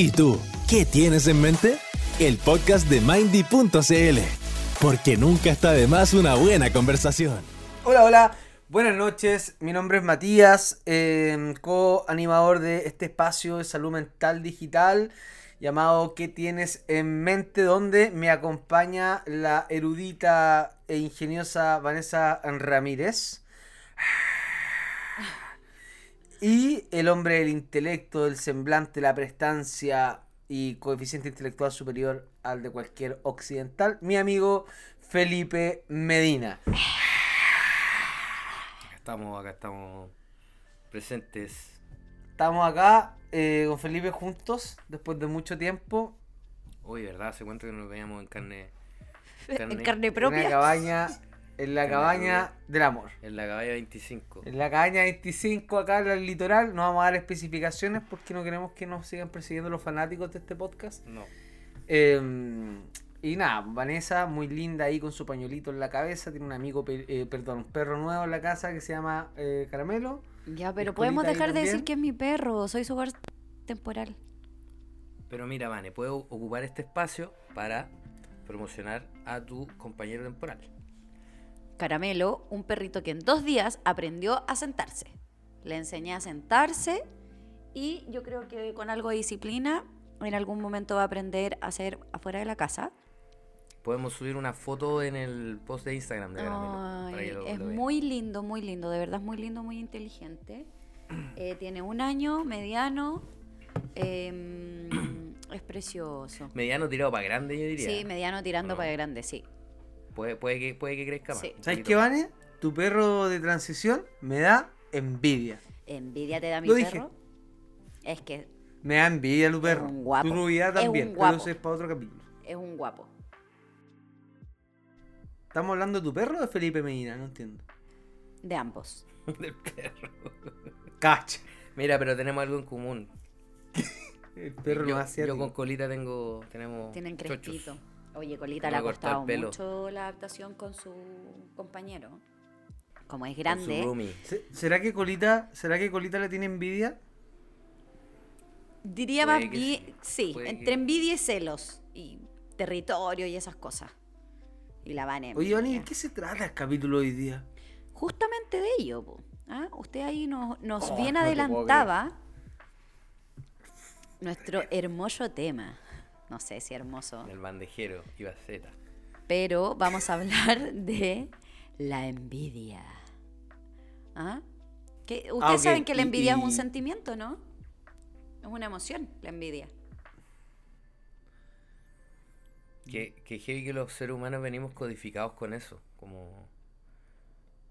¿Y tú? ¿Qué tienes en mente? El podcast de Mindy.cl. Porque nunca está de más una buena conversación. Hola, hola. Buenas noches. Mi nombre es Matías, eh, co-animador de este espacio de salud mental digital llamado ¿Qué tienes en mente? donde me acompaña la erudita e ingeniosa Vanessa Ramírez. Y el hombre del intelecto, del semblante, la prestancia y coeficiente intelectual superior al de cualquier occidental, mi amigo Felipe Medina. Acá estamos, acá estamos presentes. Estamos acá eh, con Felipe juntos después de mucho tiempo Hoy, ¿verdad? Hace cuánto que nos veíamos en carne. En carne en una propia. cabaña, en la cabaña del amor. En la caballa 25. En la cabaña 25 acá en el litoral, no vamos a dar especificaciones porque no queremos que nos sigan persiguiendo los fanáticos de este podcast. No. Eh, y nada, Vanessa, muy linda ahí con su pañuelito en la cabeza, tiene un amigo, eh, perdón, un perro nuevo en la casa que se llama eh, Caramelo. Ya, pero ¿Escolita podemos dejar de decir que es mi perro. Soy su hogar temporal. Pero mira, Vane, puedo ocupar este espacio para promocionar a tu compañero temporal. Caramelo, un perrito que en dos días aprendió a sentarse. Le enseñé a sentarse y yo creo que con algo de disciplina en algún momento va a aprender a hacer afuera de la casa. Podemos subir una foto en el post de Instagram de Caramelo. Ay, lo- es lo muy lindo, muy lindo, de verdad es muy lindo, muy inteligente. Eh, tiene un año, mediano, em, es precioso. Mediano tirado para grande, yo diría. Sí, mediano tirando No. para grande, sí. Puede, puede, que, puede que crezca más. Sí. ¿Sabes qué, más. Vane? Tu perro de transición me da envidia. Envidia te da mi Lo dije. perro. Es que Me da envidia tu perro. un guapo. Tu rubia Es también, pero eso es para otro capítulo. es un guapo. ¿Estamos hablando de tu perro o de Felipe Medina? No entiendo. De ambos. Del perro. Cacha. Mira, pero tenemos algo en común. El perro yo, no hace yo con Colita tengo, tenemos Tienen chochos. Oye, Colita le ha costado mucho la adaptación con su compañero. Como es con su grande, ¿Será que Colita, será que Colita le tiene envidia? diría Puede más que bien, sí, entre que- envidia y celos. Y territorio y esas cosas. Y la van Oye, Vani, ¿de qué se trata el capítulo de hoy día? Justamente de ello. po. ¿Ah? Usted ahí nos, nos Oh, bien no adelantaba nuestro hermoso tema. No sé si hermoso. El bandejero y Z. pero vamos a hablar de la envidia. ¿Ah? Que- Ustedes Ah, saben que la y- envidia es un sentimiento, ¿no? Es una emoción, la envidia. Que, que heavy que los seres humanos venimos codificados con eso. Como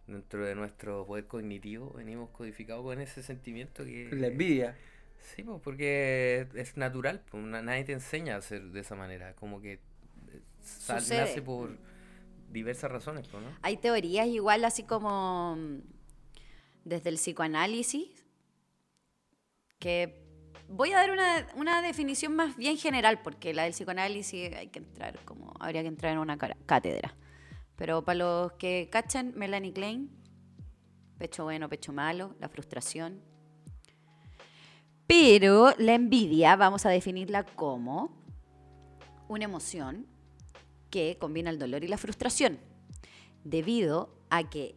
dentro de nuestro poder cognitivo venimos codificados con ese sentimiento que... La envidia. Sí, pues porque es natural, pues, na- nadie te enseña a hacer de esa manera, como que eh, sal- nace por diversas razones, pues, ¿no? Hay teorías igual así como mm, desde el psicoanálisis, que voy a dar una, una definición más bien general, porque la del psicoanálisis hay que entrar como, habría que entrar en una cátedra. Pero para los que cachan, Melanie Klein, pecho bueno, pecho malo, la frustración. Pero la envidia vamos a definirla como una emoción que combina el dolor y la frustración, debido a que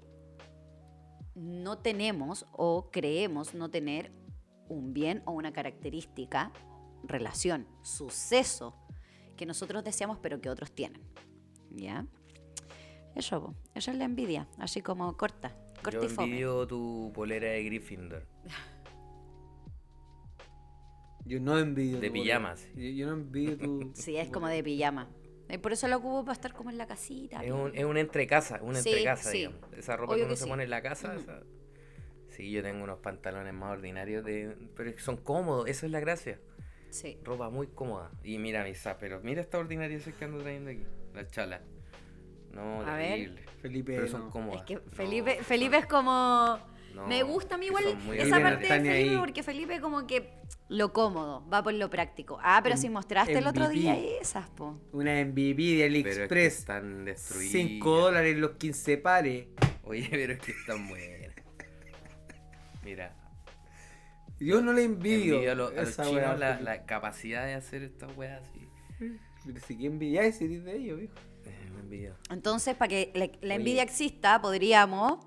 no tenemos o creemos no tener un bien o una característica, relación, suceso que nosotros deseamos pero que otros tienen. ¿Ya? Eso, eso es la envidia, así como corta, corta Yo y fome. envidio tu polera de Gryffindor. Yo no envidio De tu pijamas. Yo, yo no envidio tu. Sí, es como de pijama. Y por eso la ocupo para estar como en la casita. Es un, es un entrecasa, un Sí, entrecasa, sí. digamos. Esa ropa Obvio que uno que se sí. pone en la casa. Esa- Sí, yo tengo unos pantalones más ordinarios, de... pero es que son cómodos, eso es la gracia. Sí. Ropa muy cómoda. Y mira mis pero mira esta ordinaria que ando trayendo aquí, la chala. No, A ver. terrible. Felipe. Pero son no. cómodas. Es que No, Felipe, Felipe es como... no, me gusta a mí igual esa parte de Felipe ahí. porque Felipe como que lo cómodo, va por lo práctico. Ah, pero En- si mostraste el otro día esas, po. Una MVP de Pero es que AliExpress. están destruidas. 5 dólares los 15 pares. Oye, pero es que están buenas. Mira. Yo no le envidio. Envidio a, los- a los esa chinos la, capacidad de hacer estas weas así. Pero si que envidiáis si de ellos, viejo. Eh, me envidio. Entonces, para que la, la Oye. envidia exista, podríamos,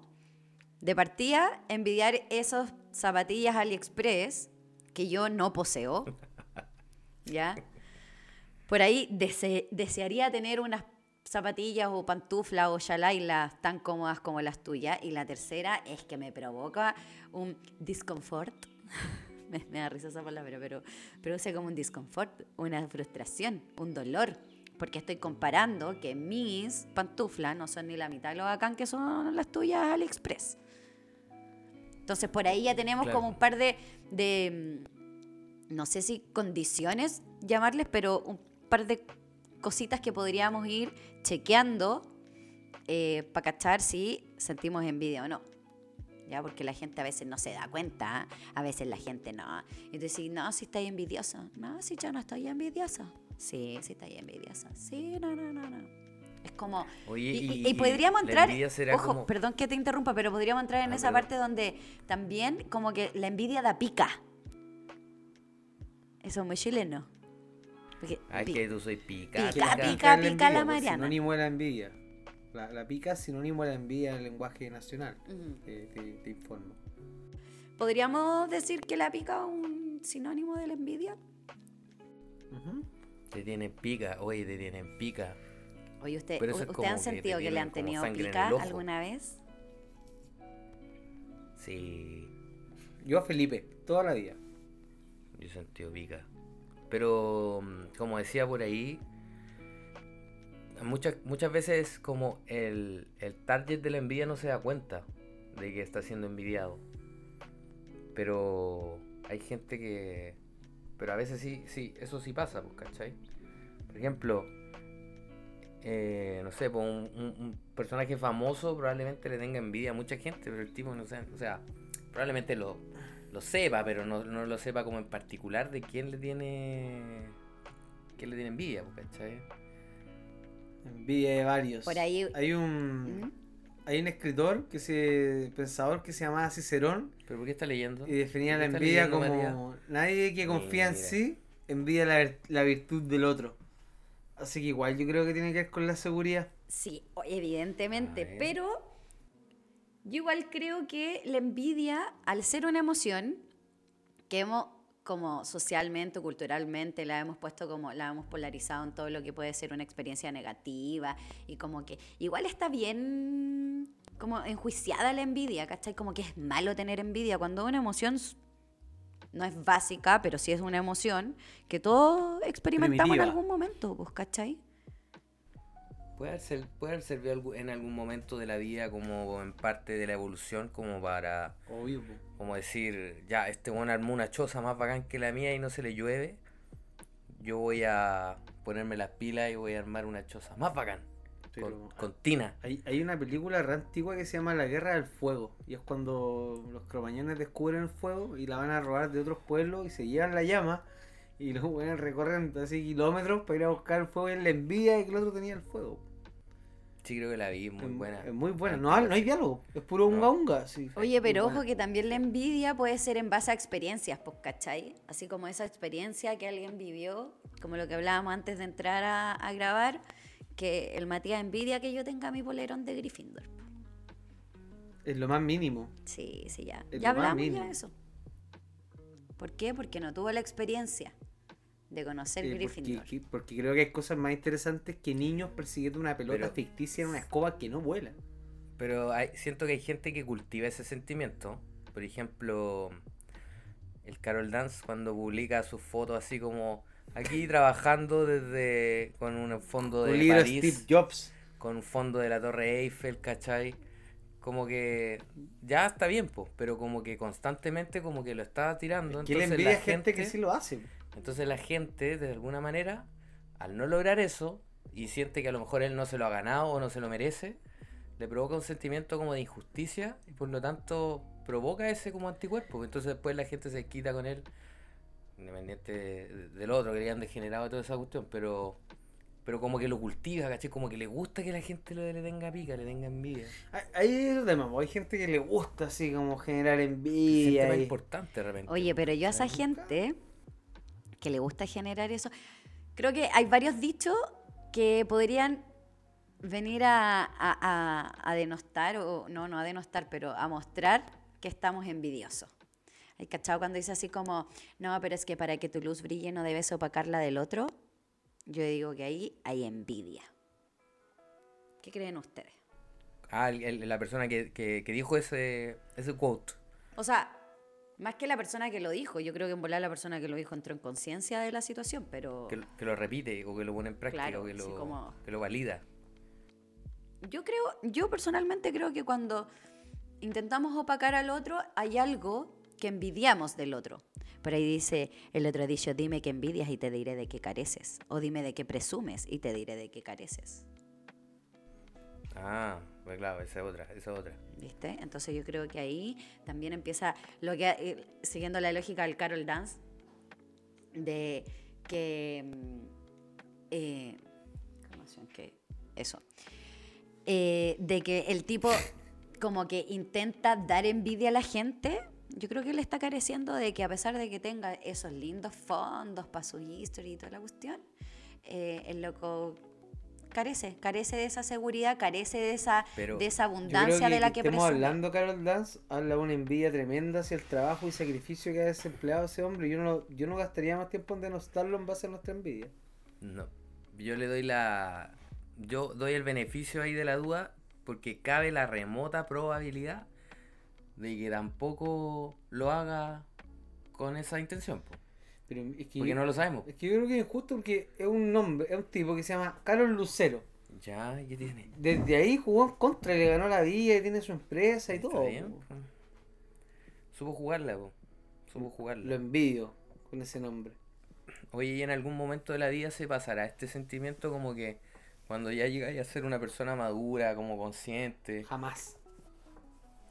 de partida, envidiar esas zapatillas AliExpress que yo no poseo. ¿Ya? Por ahí dese- desearía tener unas zapatillas o pantuflas o shalailas tan cómodas como las tuyas. Y la tercera es que me provoca un discomfort. me, me da risa esa palabra, pero produce como un discomfort, una frustración, un dolor. Porque estoy comparando que mis pantuflas no son ni la mitad de lo bacán que son las tuyas AliExpress. Entonces por ahí ya tenemos Claro. como un par de, de, mm, no sé si condiciones llamarles, pero un par de cositas que podríamos ir chequeando para cachar si sentimos envidia o no. ¿Ya? Porque la gente a veces no se da cuenta, ¿eh? a veces la gente no. Y tú decís, no, si estáis envidiosa. No, si yo no estoy envidiosa. Sí, si estáis envidiosa. Sí, no, no, no, no. Es como... Oye, y, y- y- podríamos entrar... Ojo, como- perdón que te interrumpa, pero podríamos entrar en Ah, esa perdón. parte donde también como que la envidia da pica. Eso es muy chileno. Porque Ay, pi- que tú soy pica. Pica, pica. pica. la pica envidia, la pues, Mariana. Sinónimo de la envidia. La, la pica es sinónimo de la envidia en el lenguaje nacional. Ujú. Te, te- te informo. ¿Podríamos decir que la pica es un sinónimo de la envidia? Ujú. Te tienen pica, oye, te tienen pica. Oye, usted, Pero eso es ¿usted han sentido que le han tenido pica alguna vez? Sí, Yo a Felipe, toda la vida. yo he sentido pica. Pero, mm, como decía por ahí, muchas, muchas veces como el, el target de la envidia no se da cuenta de que está siendo envidiado. Pero hay gente que... Pero a veces sí, sí, eso sí pasa, pues, ¿cachai? Por ejemplo, eh, no sé, pues un, un- un personaje famoso probablemente le tenga envidia a mucha gente, pero el tipo no sé, o sea, probablemente lo, lo sepa, pero no, no lo sepa como en particular de quién le tiene quién le tiene envidia, pues, ¿cachai? Envidia de varios. Por ahí- Hay un, ¿Mm? hay un escritor, que se, pensador que se llamaba Cicerón ¿Pero por qué está leyendo? y definía ¿Por la envidia leyendo, como nadie que confía en sí envidia la, la virtud del otro. Así que igual yo creo que tiene que ver con la seguridad. Sí, o- evidentemente, pero yo igual creo que la envidia, al ser una emoción que hemos como socialmente, culturalmente, la hemos puesto como, la hemos polarizado en todo lo que puede ser una experiencia negativa y como que igual está bien como enjuiciada la envidia, ¿cachai? Como que es malo tener envidia cuando una emoción no es básica, pero sí es una emoción que todos experimentamos Primitiva. en algún momento, pues, ¿cachai? Puede haber, ser- puede haber servido en algún momento de la vida como en parte de la evolución, como para, Obvio. po. como decir, ya, este bueno armó una choza más bacán que la mía y no se le llueve. Yo voy a ponerme las pilas y voy a armar una choza más bacán. Pero- Con, con tina. Hay, hay una película re antigua que se llama La Guerra del Fuego. Y es cuando los cromañones descubren el fuego y la van a robar de otros pueblos y se llevan la llama. Y los buenos recorren así kilómetros para ir a buscar el fuego y la envidia de que el otro tenía el fuego. Sí, creo que la vi, muy es, buena. Es muy buena. No, no hay diálogo. Es puro unga unga. sí. Oye, pero buena. ojo que también la envidia puede ser en base a experiencias, pues, ¿cachai? Así como esa experiencia que alguien vivió, como lo que hablábamos antes de entrar a, a grabar, que el Matías envidia que yo tenga mi polerón de Gryffindor. Es lo más mínimo. Sí, sí, ya. Es Ya hablamos ya de eso. ¿Por qué? Porque no tuvo la experiencia de conocer Eh, porque, Gryffindor. que- porque creo que hay cosas más interesantes que niños persiguiendo una pelota Pero- ficticia en una escoba que no vuela. Pero hay- siento que hay gente que cultiva ese sentimiento. Por ejemplo, el Carol Dance cuando publica sus fotos así como aquí trabajando desde con un fondo de Un libro de París, Steve Jobs. con un fondo de la Torre Eiffel, ¿cachai? Como que ya está bien, pues, pero como que constantemente como que lo está tirando. Que le entonces envidia la gente que sí lo hace. entonces la gente, de alguna manera, al no lograr eso, y siente que a lo mejor él no se lo ha ganado o no se lo merece, le provoca un sentimiento como de injusticia y por lo tanto provoca ese como anticuerpo. Entonces después la gente se quita con él, independiente de- del otro, que le han degenerado toda esa cuestión, pero pero como que lo cultiva, ¿cachai? Como que le gusta que la gente le, le tenga pica, le tenga envidia. Ahí- es el tema, hay gente que le gusta así como generar envidia. más y- importante de repente. Oye, pero yo a esa gente que le gusta generar eso, creo que hay varios dichos que podrían venir a, a- a- a denostar, o no, no a denostar, pero a mostrar que estamos envidiosos. ¿Hay cachado cuando dice así como, no, pero es que para que tu luz brille no debes opacar la del otro? Yo digo que ahí hay envidia. ¿Qué creen ustedes? Ah, el- el- la persona que, que- que dijo ese, ese quote. O sea, más que la persona que lo dijo, yo creo que en volar la persona que lo dijo entró en conciencia de la situación, pero Que, lo- que lo repite o que lo pone en práctica Claro, o que lo, como- que lo valida. yo creo, yo personalmente creo que cuando intentamos opacar al otro, hay algo que envidiamos del otro. Por ahí dice el otro dicho, dime que envidias y te diré de qué careces. O dime de qué presumes y te diré de qué careces. Ah, pues claro, esa es otra, esa es otra. ¿Viste? Entonces yo creo que ahí también empieza lo que, eh, siguiendo la lógica del Carol Dance, de que... mm, eh. Que- eso. Eh, de que el tipo como que intenta dar envidia a la gente, yo creo que él está careciendo de que a pesar de que tenga esos lindos fondos para su history y toda la cuestión, eh, el loco carece, carece de esa seguridad, carece de esa, Pero de esa Yo creo abundancia de la que estemos presume. hablando, Carol Dance, habla de una envidia tremenda hacia el trabajo y sacrificio que ha desempleado ese hombre. Yo no, yo no gastaría más tiempo en denostarlo en base a nuestra envidia. No. Yo le doy la. Yo doy el beneficio ahí de la duda porque cabe la remota probabilidad de que tampoco lo haga con esa intención. po. Pero es que Porque yo, no lo sabemos. es que yo creo que es injusto porque es un nombre, es un tipo que se llama Carol Lucero. Ya, ¿y ¿qué tiene? Desde ahí jugó en contra, le ganó la vida y tiene su empresa y Está todo. bien, po. po. Supo jugarla, po. Supo jugarla. Lo envidio con ese nombre. Oye, ¿y en algún momento de la vida se pasará este sentimiento como que cuando ya llegáis a ser una persona madura, como consciente? Jamás.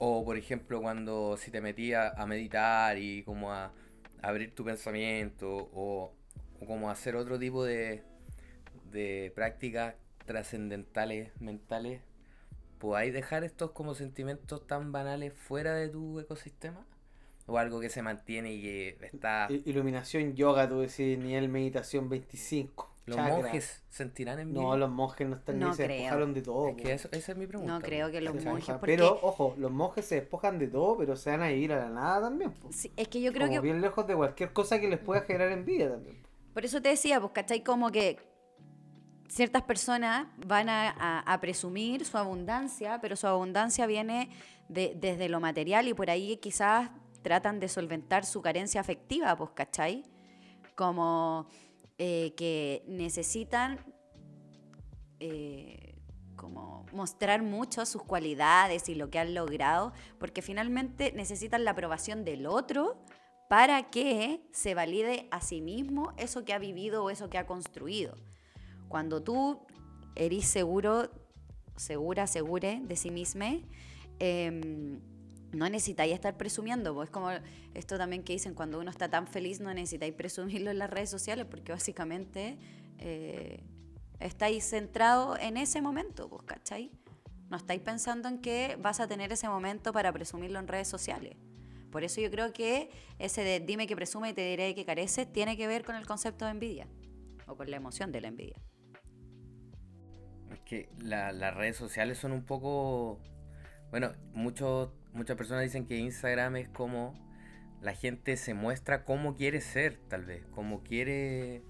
O por ejemplo cuando si te metías a meditar y como a, abrir tu pensamiento o, o como hacer otro tipo de, de prácticas trascendentales mentales, ¿podáis dejar estos como sentimientos tan banales fuera de tu ecosistema? ¿O algo que se mantiene y que está... Iluminación yoga, tú decís, nivel meditación 25. ¿Los chakra. monjes sentirán envidia? No, los monjes no están No ni se creo. despojaron de todo. Es po. que eso- esa es mi pregunta. No creo que los Se monjes- porque- Pero, ojo, los monjes se despojan de todo, pero se van a vivir a la nada también. Sí, es que yo creo Como que bien lejos de cualquier cosa que les pueda generar envidia también. po. Por eso te decía, pues, ¿cachai? Como que ciertas personas van a, a- a presumir su abundancia, pero su abundancia viene de- desde lo material y por ahí quizás tratan de solventar su carencia afectiva, pues, ¿cachai? Como eh, que necesitan eh, como mostrar mucho sus cualidades y lo que han logrado, porque finalmente necesitan la aprobación del otro para que se valide a sí mismo eso que ha vivido o eso que ha construido. Cuando tú eres seguro, segura, segure de sí mismo, em, no necesitáis estar presumiendo. pues, Es como esto también que dicen, cuando uno está tan feliz no necesitáis presumirlo en las redes sociales porque básicamente eh, estáis centrados en ese momento, pues, ¿cachai? No estáis pensando en que vas a tener ese momento para presumirlo en redes sociales. Por eso yo creo que ese de dime que presume y te diré que carece tiene que ver con el concepto de envidia o con la emoción de la envidia. Es que la- las redes sociales son un poco... Bueno, muchos, muchas personas dicen que Instagram es como la gente se muestra cómo quiere ser, tal vez, como quiere...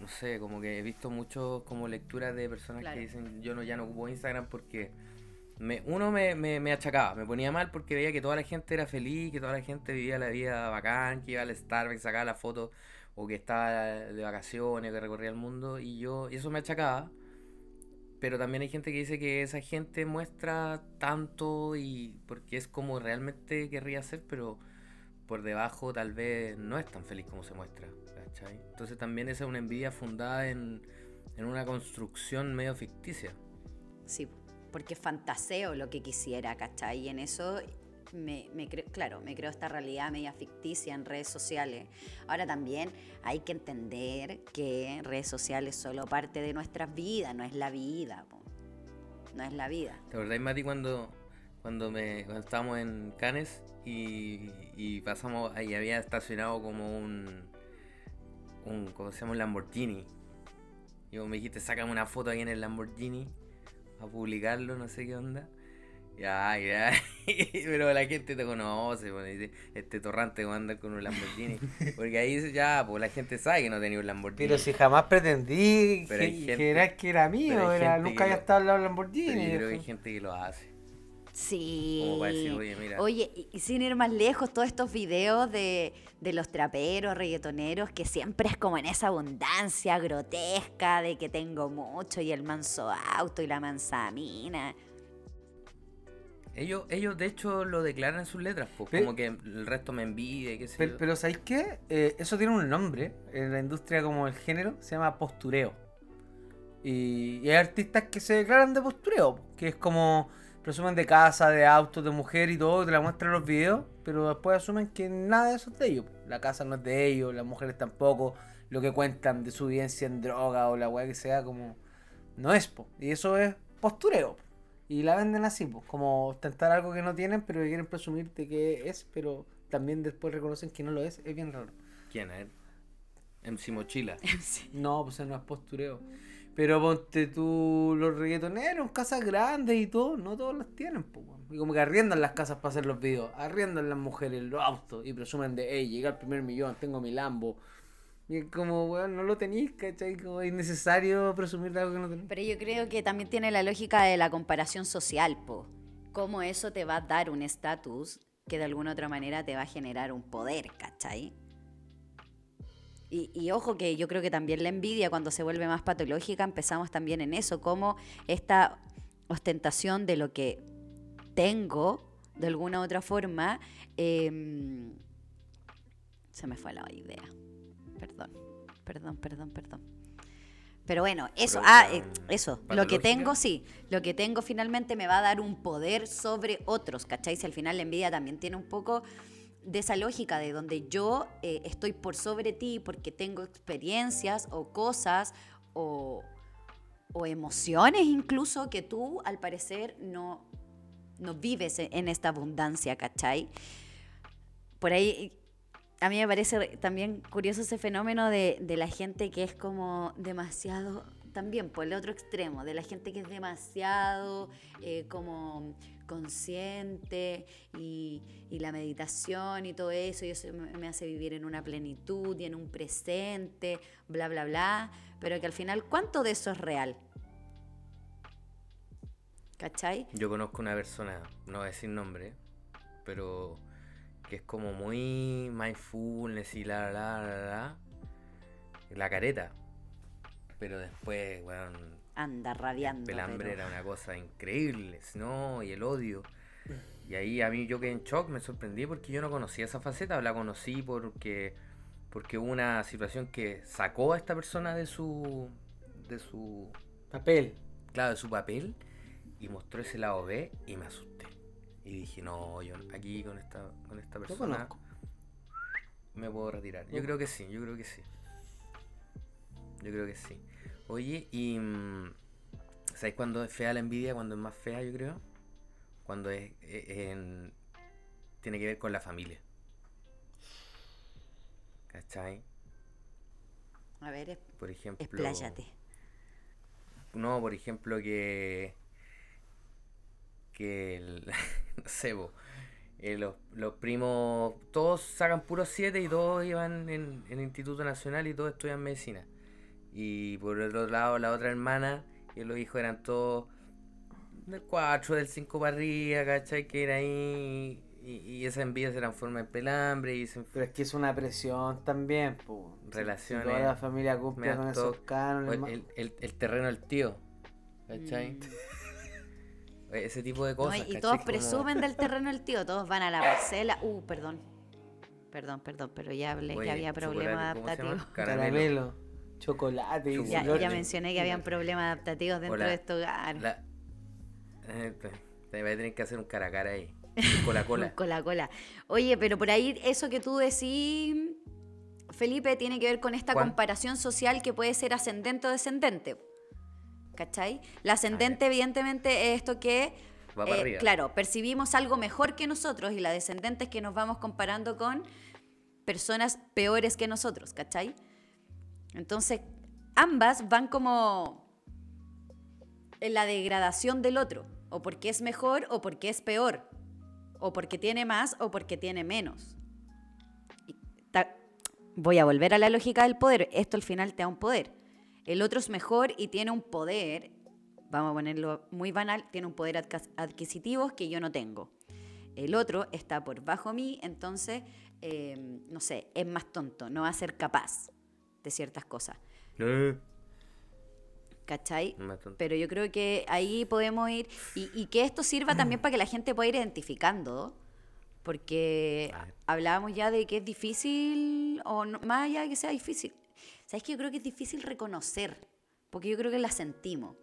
No sé, como que he visto muchos como lecturas de personas Claro. que dicen yo no ya no ocupo Instagram porque me, uno me, me, me achacaba, me ponía mal porque veía que toda la gente era feliz, que toda la gente vivía la vida bacán, que iba al Starbucks, sacaba la foto o que estaba de vacaciones, que recorría el mundo y yo, y eso me achacaba. Pero también hay gente que dice que esa gente muestra tanto y porque es como realmente querría ser, pero por debajo tal vez no es tan feliz como se muestra. ¿cachai? Entonces también esa es una envidia fundada en, en una construcción medio ficticia. Sí, porque fantaseo lo que quisiera, ¿cachai? Y en eso me, me creo, claro, me creo esta realidad media ficticia en redes sociales. Ahora también hay que entender que redes sociales solo parte de nuestras vidas, no es la vida. No es la vida. ¿Te acordás, Mati, cuando, cuando, me, estábamos en Cannes y, y pasamos, ahí había estacionado como un, un, ¿cómo se llama? Un Lamborghini. Y vos me dijiste, sácame una foto ahí en el Lamborghini a publicarlo, no sé qué onda. Ya, ya, pero la gente te conoce, dice, este torrante va a andar con un Lamborghini. Porque ahí ya, pues la gente sabe que no tenía un Lamborghini. Pero si jamás pretendí Pero que, gente- que era que era mío, pero era, nunca que había estado al lado del Pero Lamborghini. yo creo que hay gente que lo hace. Sí. Como para decir, oye, mira. Oye, y, sin ir más lejos, todos estos videos de, de los traperos, reggaetoneros, que siempre es como en esa abundancia grotesca de que tengo mucho y el manso auto y la mansa mina. Ellos, ellos de hecho lo declaran en sus letras, pues, como que el resto me envidia y qué sé Pero, yo. pero ¿sabéis qué? Eh, eso tiene un nombre en la industria como el género, se llama postureo. Y, y hay artistas que se declaran de postureo, que es como presumen de casa, de autos, de mujer y todo, te la muestran en los videos, pero después asumen que nada de eso es de ellos. La casa no es de ellos, las mujeres tampoco, lo que cuentan de su vivencia en droga o la weá que sea, como no es, po. y eso es postureo. Y la venden así, pues, como ostentar algo que no tienen, pero que quieren presumir de que es, pero también después reconocen que no lo es, es bien raro. ¿Quién es? MC Mochila. No, pues eso no es postureo. Pero ponte tú, los reggaetoneros, casas grandes y todo, no todos las tienen, pues. Y como que arriendan las casas para hacer los videos, arriendan las mujeres, los autos, y presumen de, hey, llegué al primer millón, tengo mi Lambo. Y es como, weón, no lo tenéis, ¿cachai? Como es innecesario presumir de algo que no tenéis. Pero yo creo que también tiene la lógica de la comparación social, po. Cómo eso te va a dar un estatus que de alguna otra manera te va a generar un poder, ¿cachai? Y, y ojo que yo creo que también la envidia cuando se vuelve más patológica empezamos también en eso, como esta ostentación de lo que tengo, de alguna u otra forma, em, se me fue la idea. Perdón, perdón, perdón, perdón. Pero bueno, eso, ah, eh, eso, lo que tengo, sí, lo que tengo finalmente me va a dar un poder sobre otros, ¿cachai? Si al final la envidia también tiene un poco de esa lógica de donde yo eh, estoy por sobre ti porque tengo experiencias o cosas o, o emociones incluso que tú al parecer no, no vives en esta abundancia, ¿cachai? Por ahí a mí me parece también curioso ese fenómeno de, de la gente que es como demasiado, también por el otro extremo, de la gente que es demasiado eh, como consciente y, y la meditación y todo eso, y eso me, hace vivir en una plenitud y en un presente, bla, bla, bla, pero que al final, ¿cuánto de eso es real? ¿Cachai? Yo conozco una persona, no voy a decir nombre, pero que es como muy mindfulness y la la la la, la, la careta. Pero después, weón, Anda radiando. el hambre pero- era una cosa increíble, ¿no? Y el odio. Y ahí a mí yo quedé en shock, me sorprendí porque yo no conocía esa faceta, la conocí porque porque hubo una situación que sacó a esta persona de su de su Papel. claro, de su papel y mostró ese lado B y me asusté. Y dije, no, yo aquí con esta, con esta persona me puedo retirar. Yo creo que sí, yo creo que sí. Yo creo que sí. Oye, y mm, ¿sabes cuándo es fea la envidia? Cuando es más fea, yo creo. Cuando es, es en- tiene que ver con la familia. ¿Cachai? A ver, es- Por ejemplo. expláyate. No, por ejemplo, que. Que. El, no sé, eh, los, los primos. Todos sacan puros 7 y todos iban en, en el Instituto Nacional y todos estudian medicina. Y por el otro lado, la otra hermana y los hijos eran todos. Del 4, del 5 para arriba, ¿cachai? Que era ahí. Y, y esas envidias eran forma de pelambre y se Pero es que es una presión también, pues. Relaciones, toda la familia cumple con esos cánones. el, el- el terreno del tío. ¿Cachai? Mm. Ese tipo de No, cosas. y- y ¿cachai? todos Como- presumen del terreno del tío, todos van a la parcela. Uh, perdón. Perdón, perdón, pero ya hablé Oye, que había problemas adaptativos. Caramelo. Chocolate. Ya, ya mencioné que habían problemas adaptativos dentro Hola. de este hogar. La... Eh, te- voy a tener que hacer un cara a cara ahí. Con la cola. Con la cola. Oye, pero por ahí eso que tú decís, Felipe, tiene que ver con esta comparación social que puede ser ascendente o descendente. ¿Cachai? La ascendente, evidentemente, es esto que, Va para eh, arriba. claro, percibimos algo mejor que nosotros y la descendente es que nos vamos comparando con personas peores que nosotros, ¿cachai? Entonces, ambas van como en la degradación del otro, o porque es mejor o porque es peor, o porque tiene más o porque tiene menos. Y ta- Voy a volver a la lógica del poder, esto al final te da un poder. El otro es mejor y tiene un poder, vamos a ponerlo muy banal, tiene un poder adquisitivo que yo no tengo. El otro está por bajo mí, entonces, eh, no sé, es más tonto, no va a ser capaz de ciertas cosas. Eh, ¿Cachai? Pero yo creo que ahí podemos ir y, y que esto sirva también para que la gente pueda ir identificando, porque hablábamos ya de que es difícil, o no- más allá de que sea difícil. ¿Sabes que Yo creo que es difícil reconocer, porque yo creo que la sentimos,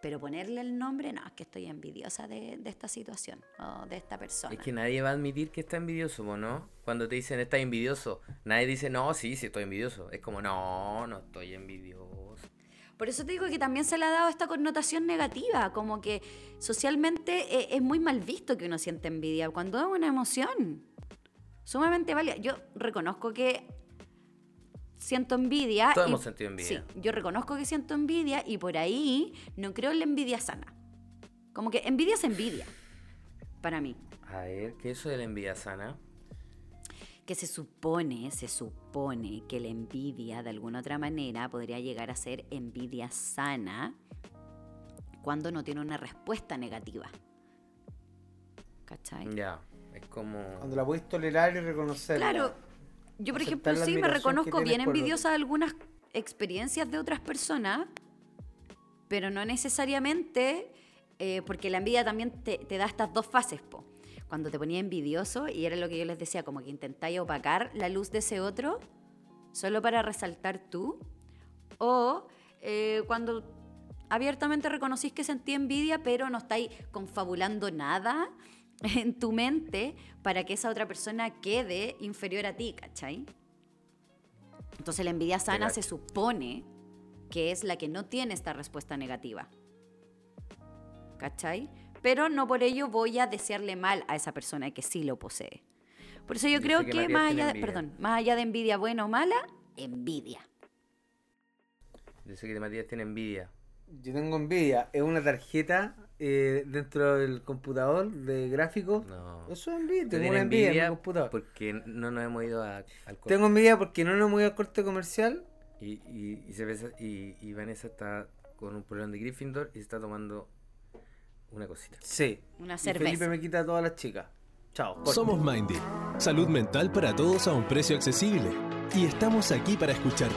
pero ponerle el nombre, no, es que estoy envidiosa de, de esta situación o de esta persona. Es que nadie va a admitir que está envidioso, ¿no? Cuando te dicen está envidioso, nadie dice, no, sí, sí estoy envidioso. Es como, no, no estoy envidioso. Por eso te digo que también se le ha dado esta connotación negativa, como que socialmente eh, es muy mal visto que uno siente envidia, cuando es una emoción sumamente válida. Yo reconozco que siento envidia. Todos y- hemos sentido envidia. Sí, yo reconozco que siento envidia y por ahí no creo en la envidia sana. Como que envidia es envidia, para mí. A ver, ¿qué es eso de la envidia sana? que se supone, se supone que la envidia de alguna otra manera podría llegar a ser envidia sana cuando no tiene una respuesta negativa. ¿Cachai? Ya, es como... Cuando la puedes tolerar y reconocer. Claro, yo por ejemplo sí me reconozco bien envidiosa de algunas experiencias de otras personas, pero no necesariamente eh, porque la envidia también te, te da estas dos fases, po. Cuando te ponía envidioso, y era lo que yo les decía, como que intentáis opacar la luz de ese otro solo para resaltar tú, o eh, cuando abiertamente reconocís que sentí envidia, pero no estáis confabulando nada en tu mente para que esa otra persona quede inferior a ti, ¿cachai? Entonces la envidia sana se supone que es la que no tiene esta respuesta negativa. ¿Cachai? Pero no por ello voy a desearle mal a esa persona que sí lo posee. Por eso yo creo que más allá, de, envidia. perdón, más allá de envidia buena o mala, envidia. Dice que Matías tiene envidia. Yo tengo envidia. Es una tarjeta eh, dentro del computador de gráficos. No. Eso es envidia. Tengo una envidia, en mi computador. porque no nos hemos ido a- al corte. Tengo envidia porque no nos hemos ido al corte comercial. Y, y, y, se besa- y, y Vanessa está con un problema de Gryffindor y se está tomando una cosita. Sí. Una Y cerveza. Felipe me quita a todas las chicas. Chao. corte. Somos Mindy, salud mental para todos a un precio accesible. Y estamos aquí para escucharte.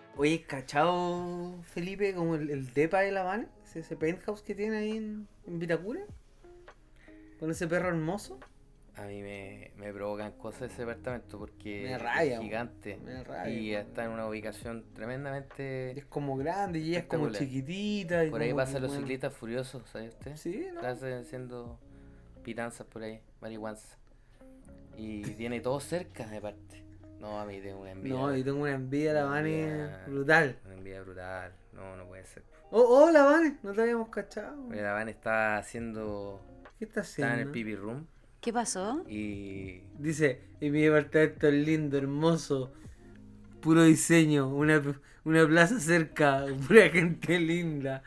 Oye, ¿cachao, Felipe, como el, el depa de La Habana? Ese, ese penthouse que tiene ahí en, en Vitacura. Con ese perro hermoso. A mí me, me provocan cosas ese departamento porque es gigante me y está en una ubicación tremendamente... es como grande y ella es como chiquitita. Y Por ahí pasan los bueno, ciclistas furiosos, ¿sabe usted? Sí, ¿no? Están haciendo pitanzas por ahí, marihuanzas. Y tiene todo cerca, de parte. No, a mí tengo una envidia. No, yo tengo una envidia la Vane brutal. Una envidia brutal. No, no puede ser. Oh, oh, la Vane, no te habíamos cachado. Mira, la Van está haciendo... ¿Qué está Está en el haciendo? pipi room ¿Qué pasó? y... Dice, y mi departamento es lindo, hermoso, puro diseño, una, una plaza cerca, pura gente linda.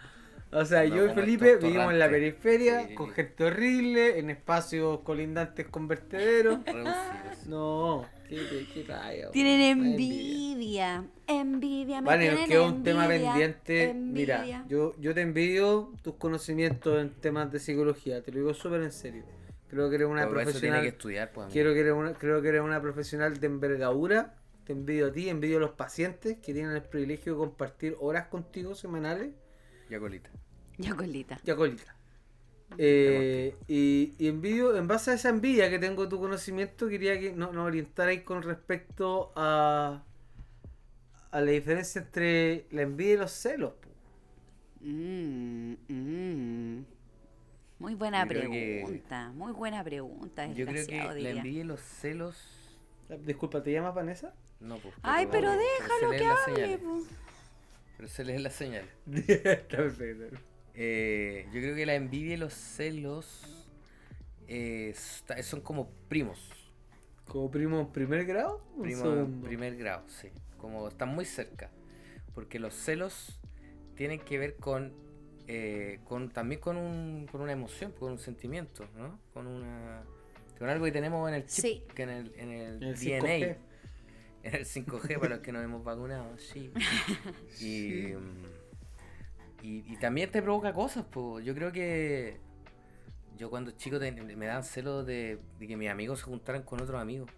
O sea, No, yo y Felipe vivimos en la periferia, Sí. con gente horrible, en espacios colindantes con vertederos. No, qué, qué, raya, Tienen envidia. Envidia, me Vale, nos queda un tema pendiente. envidia. Mira, yo, yo te envidio tus conocimientos en temas de psicología, te lo digo súper en serio. Creo que eres una Pero para eso tiene profesional. que estudiar, pues. Quiero que eres una, creo que eres una profesional de envergadura. Te envidio a ti, envidio a los pacientes que tienen el privilegio de compartir horas contigo semanales. Colita. Ya colita. Ya colita. Eh, y, y envidio, en base a esa envidia que tengo de tu conocimiento, quería que nos no orientarais con respecto a, a la diferencia entre la envidia y los celos. Mm, mm. Muy buena Yo creo que- pregunta, muy buena pregunta. Yo creo que la envidia y los celos. Disculpa, ¿te llamas Vanessa? No, pues. Ay, pero déjalo que hable. Pero se leen las señales. Está perfecto. Eh, yo creo que la envidia y los celos eh, son como primos. ¿Como primo en primer grado? ¿O en Primo primer grado, sí. Como están muy cerca. Porque los celos tienen que ver con, eh, con también con, un, con una emoción, con un sentimiento, ¿no? Con una con algo que tenemos en el chip, Sí. que en el, en el, El DNA. 5G. En el 5G para los que nos hemos vacunado, sí. Y, mm, y, y también te provoca cosas, pues. Yo creo que yo cuando chico te- me daban celos de, de que mis amigos se juntaran con otros amigos.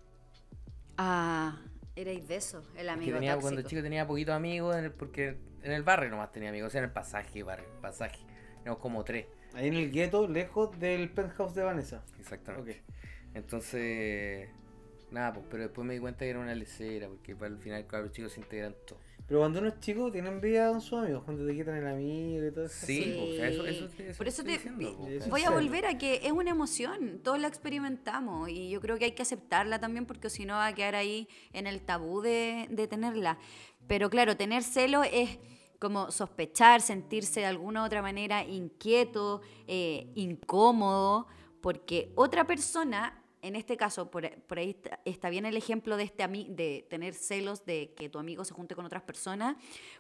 Ah, erais de eso, el Que amigo tenía, tóxico. cuando chico tenía poquitos amigos en el- porque en el barrio nomás tenía amigos, o sea, en el pasaje, barrio, pasaje. Éramos como tres, Ahí en el gueto, lejos del penthouse de Vanessa. exactamente. Entonces, nada, pues, pero después me di cuenta que era una lecera, porque para el final, claro, los chicos se integran todos. Pero cuando uno es chico, tiene envidia con sus amigos. Cuando te quitan el amigo y todo eso. Sí, Sí. pues, o sea, eso, eso, eso Por eso te- diciendo, pues, Eso Voy a volver a que es una emoción, todos la experimentamos y yo creo que hay que aceptarla también porque si no va a quedar ahí en el tabú de, de tenerla. Pero claro, tener celo es como sospechar, sentirse de alguna u otra manera inquieto, eh, incómodo, porque otra persona, en este caso, por, por ahí está, está bien el ejemplo de, este de tener celos de que tu amigo se junte con otras personas,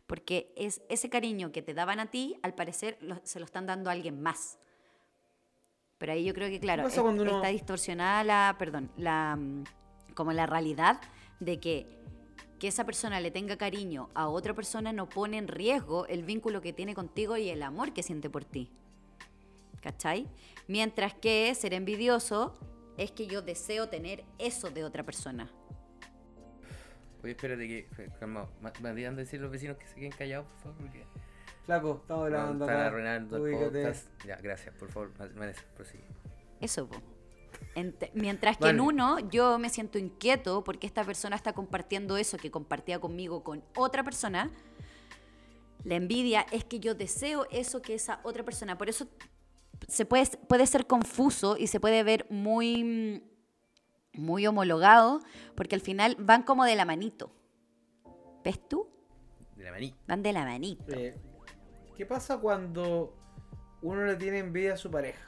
porque es ese cariño que te daban a ti, al parecer lo- se lo están dando a alguien más. Pero ahí yo creo que, claro, es- uno- está distorsionada la, perdón, la, mm, como la realidad de que que esa persona le tenga cariño a otra persona no pone en riesgo el vínculo que tiene contigo y el amor que siente por ti. ¿Cachai? Mientras que ser envidioso es que yo deseo tener eso de otra persona. Oye, espérate que, calma, ¿me podrían decir los vecinos que se queden callados, por favor? Porque Flaco, estamos no, grabando están acá. arruinando el podcast. Ya, gracias, por favor, Vanessa, prosigue. Eso, po. Ent- mientras que en uno yo me siento inquieto porque esta persona está compartiendo eso que compartía conmigo con otra persona. La envidia es que yo deseo eso que esa otra persona. Por eso se puede, puede ser confuso y se puede ver muy, muy homologado porque al final van como de la manito. ¿Ves tú? De la maní. Van de la manito. Eh, ¿Qué pasa cuando uno le tiene envidia a su pareja?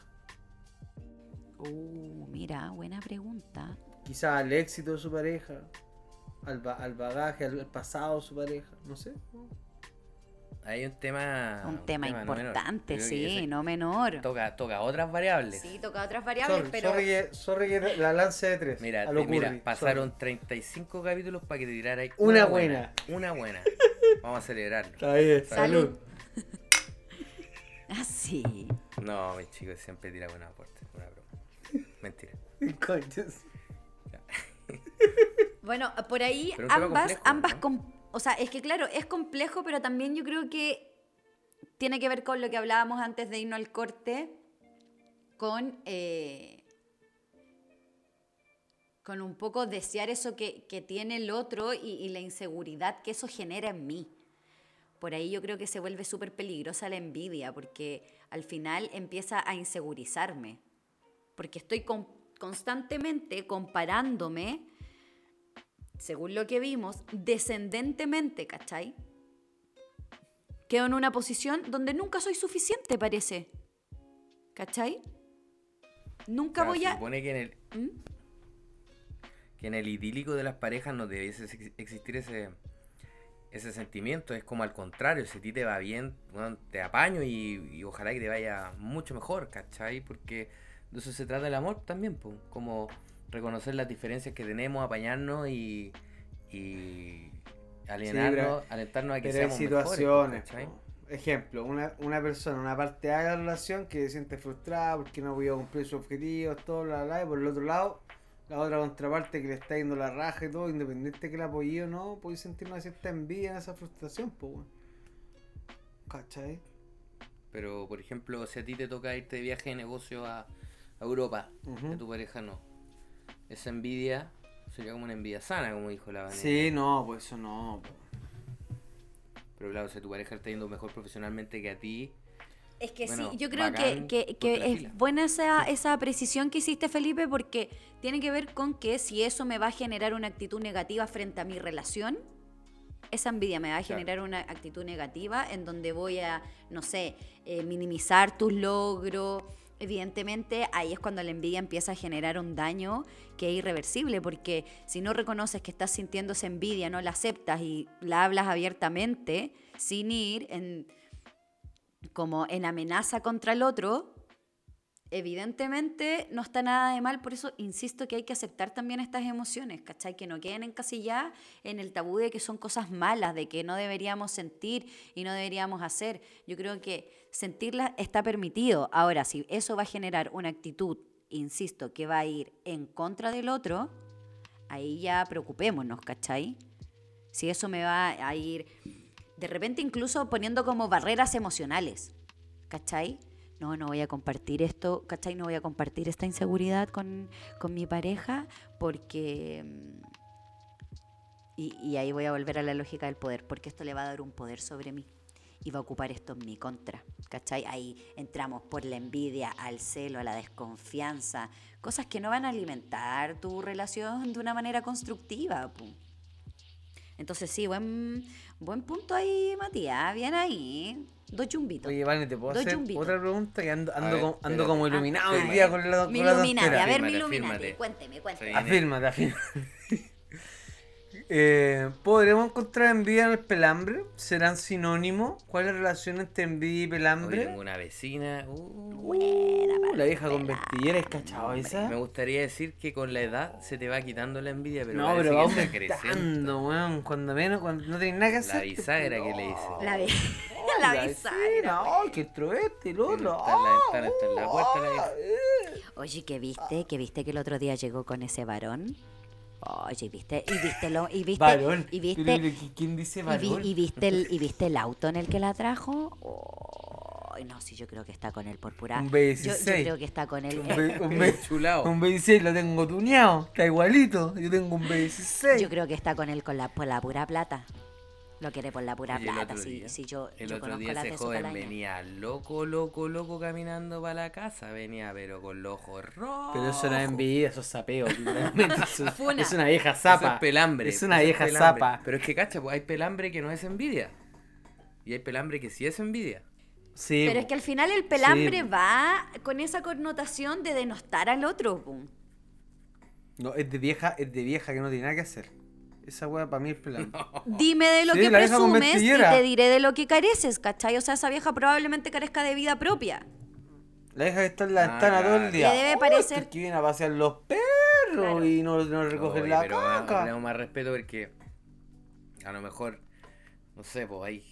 Uh, mira, buena pregunta. Quizás al éxito de su pareja, al, ba- al bagaje, al, al pasado de su pareja, no sé. Hay un tema. Un tema no menor. importante, que sí, ese no menor. Toca, toca otras variables. Sí, toca otras variables, Sorry, pero... sorry que, sorry que la lance de tres. Mira, a lo te- mira, Curry, pasaron 35 capítulos para que te tiraras Una Una buena. Vamos a celebrarlo. sorry. Está bien, Salud. salud. Ah, sí. No, mis chicos siempre tiran buenas aportes. Una broma. Mentira. Conchas. Bueno, por ahí Pero un tema ambas, complejo, ambas, ¿no? O sea, es que claro, es complejo, pero también yo creo que tiene que ver con lo que hablábamos antes de irnos al corte, con, eh, con un poco desear eso que, que tiene el otro y, y la inseguridad que eso genera en mí. Por ahí yo creo que se vuelve súper peligrosa la envidia, porque al final empieza a insegurizarme, porque estoy con- constantemente comparándome según lo que vimos, descendentemente, ¿cachai? Quedo en una posición donde nunca soy suficiente, parece. ¿Cachai? Nunca O sea, voy se a... supone que en el, ¿Mm? que en el idílico de las parejas no debe ex- existir ese, ese sentimiento. Es como al contrario, si a ti te va bien, bueno, te apaño y, y ojalá que te vaya mucho mejor, ¿cachai? Porque de eso se trata el amor también, como reconocer las diferencias que tenemos, apañarnos y, y alienarnos, alentarnos a que Pero hay seamos situaciones. mejores, ejemplo, una, una persona, una parte de la relación que se siente frustrada porque no voy a cumplir sus objetivos, todo, bla, bla, y por el otro lado, la otra contraparte que le está yendo la raja y todo, independiente que la apoye o no, puede sentir una cierta envidia en esa frustración, pues. ¿Cachai? Pero, por ejemplo, si a ti te toca irte de viaje de negocio a, a Europa, a tu pareja no. Esa envidia sería como una envidia sana, como dijo la Vanessa. Sí, no, pues eso no, pues. Pero claro, si tu pareja está yendo mejor profesionalmente que a ti, Es que Bueno, sí, yo creo que, que- ponte que es buena esa, esa precisión que hiciste, Felipe, porque tiene que ver con que si eso me va a generar una actitud negativa frente a mi relación, esa envidia me va a Claro. generar una actitud negativa en donde voy a, no sé, eh, minimizar tus logros. Evidentemente, ahí es cuando la envidia empieza a generar un daño que es irreversible, porque si no reconoces que estás sintiendo esa envidia, no la aceptas y la hablas abiertamente, sin ir en, como en amenaza contra el otro, evidentemente no está nada de mal, por eso insisto que hay que aceptar también estas emociones, ¿cachai? Que no queden encasilladas en el tabú de que son cosas malas, de que no deberíamos sentir y no deberíamos hacer. Yo creo que sentirlas está permitido. Ahora, si eso va a generar una actitud, insisto, que va a ir en contra del otro, ahí ya preocupémonos, ¿cachai? Si eso me va a ir de repente incluso poniendo como barreras emocionales, ¿cachai? No, no voy a compartir esto, ¿cachai? No voy a compartir esta inseguridad con, con mi pareja porque... mm, Y, ahí voy a volver a la lógica del poder, porque esto le va a dar un poder sobre mí y va a ocupar esto en mi contra, ¿cachai? Ahí entramos por la envidia, al celo, a la desconfianza, cosas que no van a alimentar tu relación de una manera constructiva. Entonces sí, buen, buen punto ahí, Matías, bien ahí. Dos chumbitos. Oye, Vane, ¿te puedo Dos hacer chumbitos. otra pregunta? Que ando, ando, ver, como, ando como Ah, iluminado hoy afírmate. día con la, Mi con la Illuminati, tontera. a ver, mi Afírmate, afírmate. Cuénteme, cuénteme. Afírmate, afírmate. Eh, ¿Podremos encontrar envidia en el pelambre? ¿Serán sinónimos? ¿Cuál es la relación entre envidia y Hoy pelambre? tengo una vecina. uh, Uh, la vieja con vestillera, ¿es cachado me esa? gustaría decir que con la edad se te va quitando la envidia, pero no, pero va que está creciendo. weón. Cuando menos, cuando no tenés nada que hacer. La bisagra que le hice. La, vi- la La bisagra. vecina, ¡Ay, que entró este, el otro! Está en la ventana, está en la puerta la vieja. Oye, ¿qué viste? ¿Qué viste que el otro día llegó con ese varón? Oye, ¿viste? ¿Y viste lo, y viste, Varón. y viste, Pero, ¿Quién dice y, varón? y viste el, y viste el auto en el que la trajo? Ay, no, sí, yo creo que está con él por pura. Un Yo, B16. yo creo que está con él. Un, B, un, B, un B16 lo tengo tuneado, está igualito. Yo tengo un B16. yo creo que está con él con la, por la pura plata. Lo quiere por la pura plata. sí, yo, El yo otro conozco día las ese de su joven venía loco, loco, loco caminando para la casa. Venía, pero con los ojos rojos. Pero eso no es envidia, eso es sapeo. es una vieja Eso zapa. es pelambre. Es una eso vieja pelambre. zapa. Pero es que, cacha, pues hay pelambre que no es envidia. Y hay pelambre que sí es envidia. Sí, Pero es que al final el pelambre Sí. va con esa connotación de denostar al otro. pum. No, es de vieja, es de vieja que no tiene nada que hacer. Esa wea para mí es pelambre. Dime de lo Sí, que presumes y te diré de lo que careces, ¿cachai? O sea, esa vieja probablemente carezca de vida propia. La vieja que está en la Ah, ventana todo el día. Le debe parecer- este que viene a pasear los perros Claro. y no, no recogen la pero caca. tenemos más respeto porque a lo mejor, no sé, pues hay...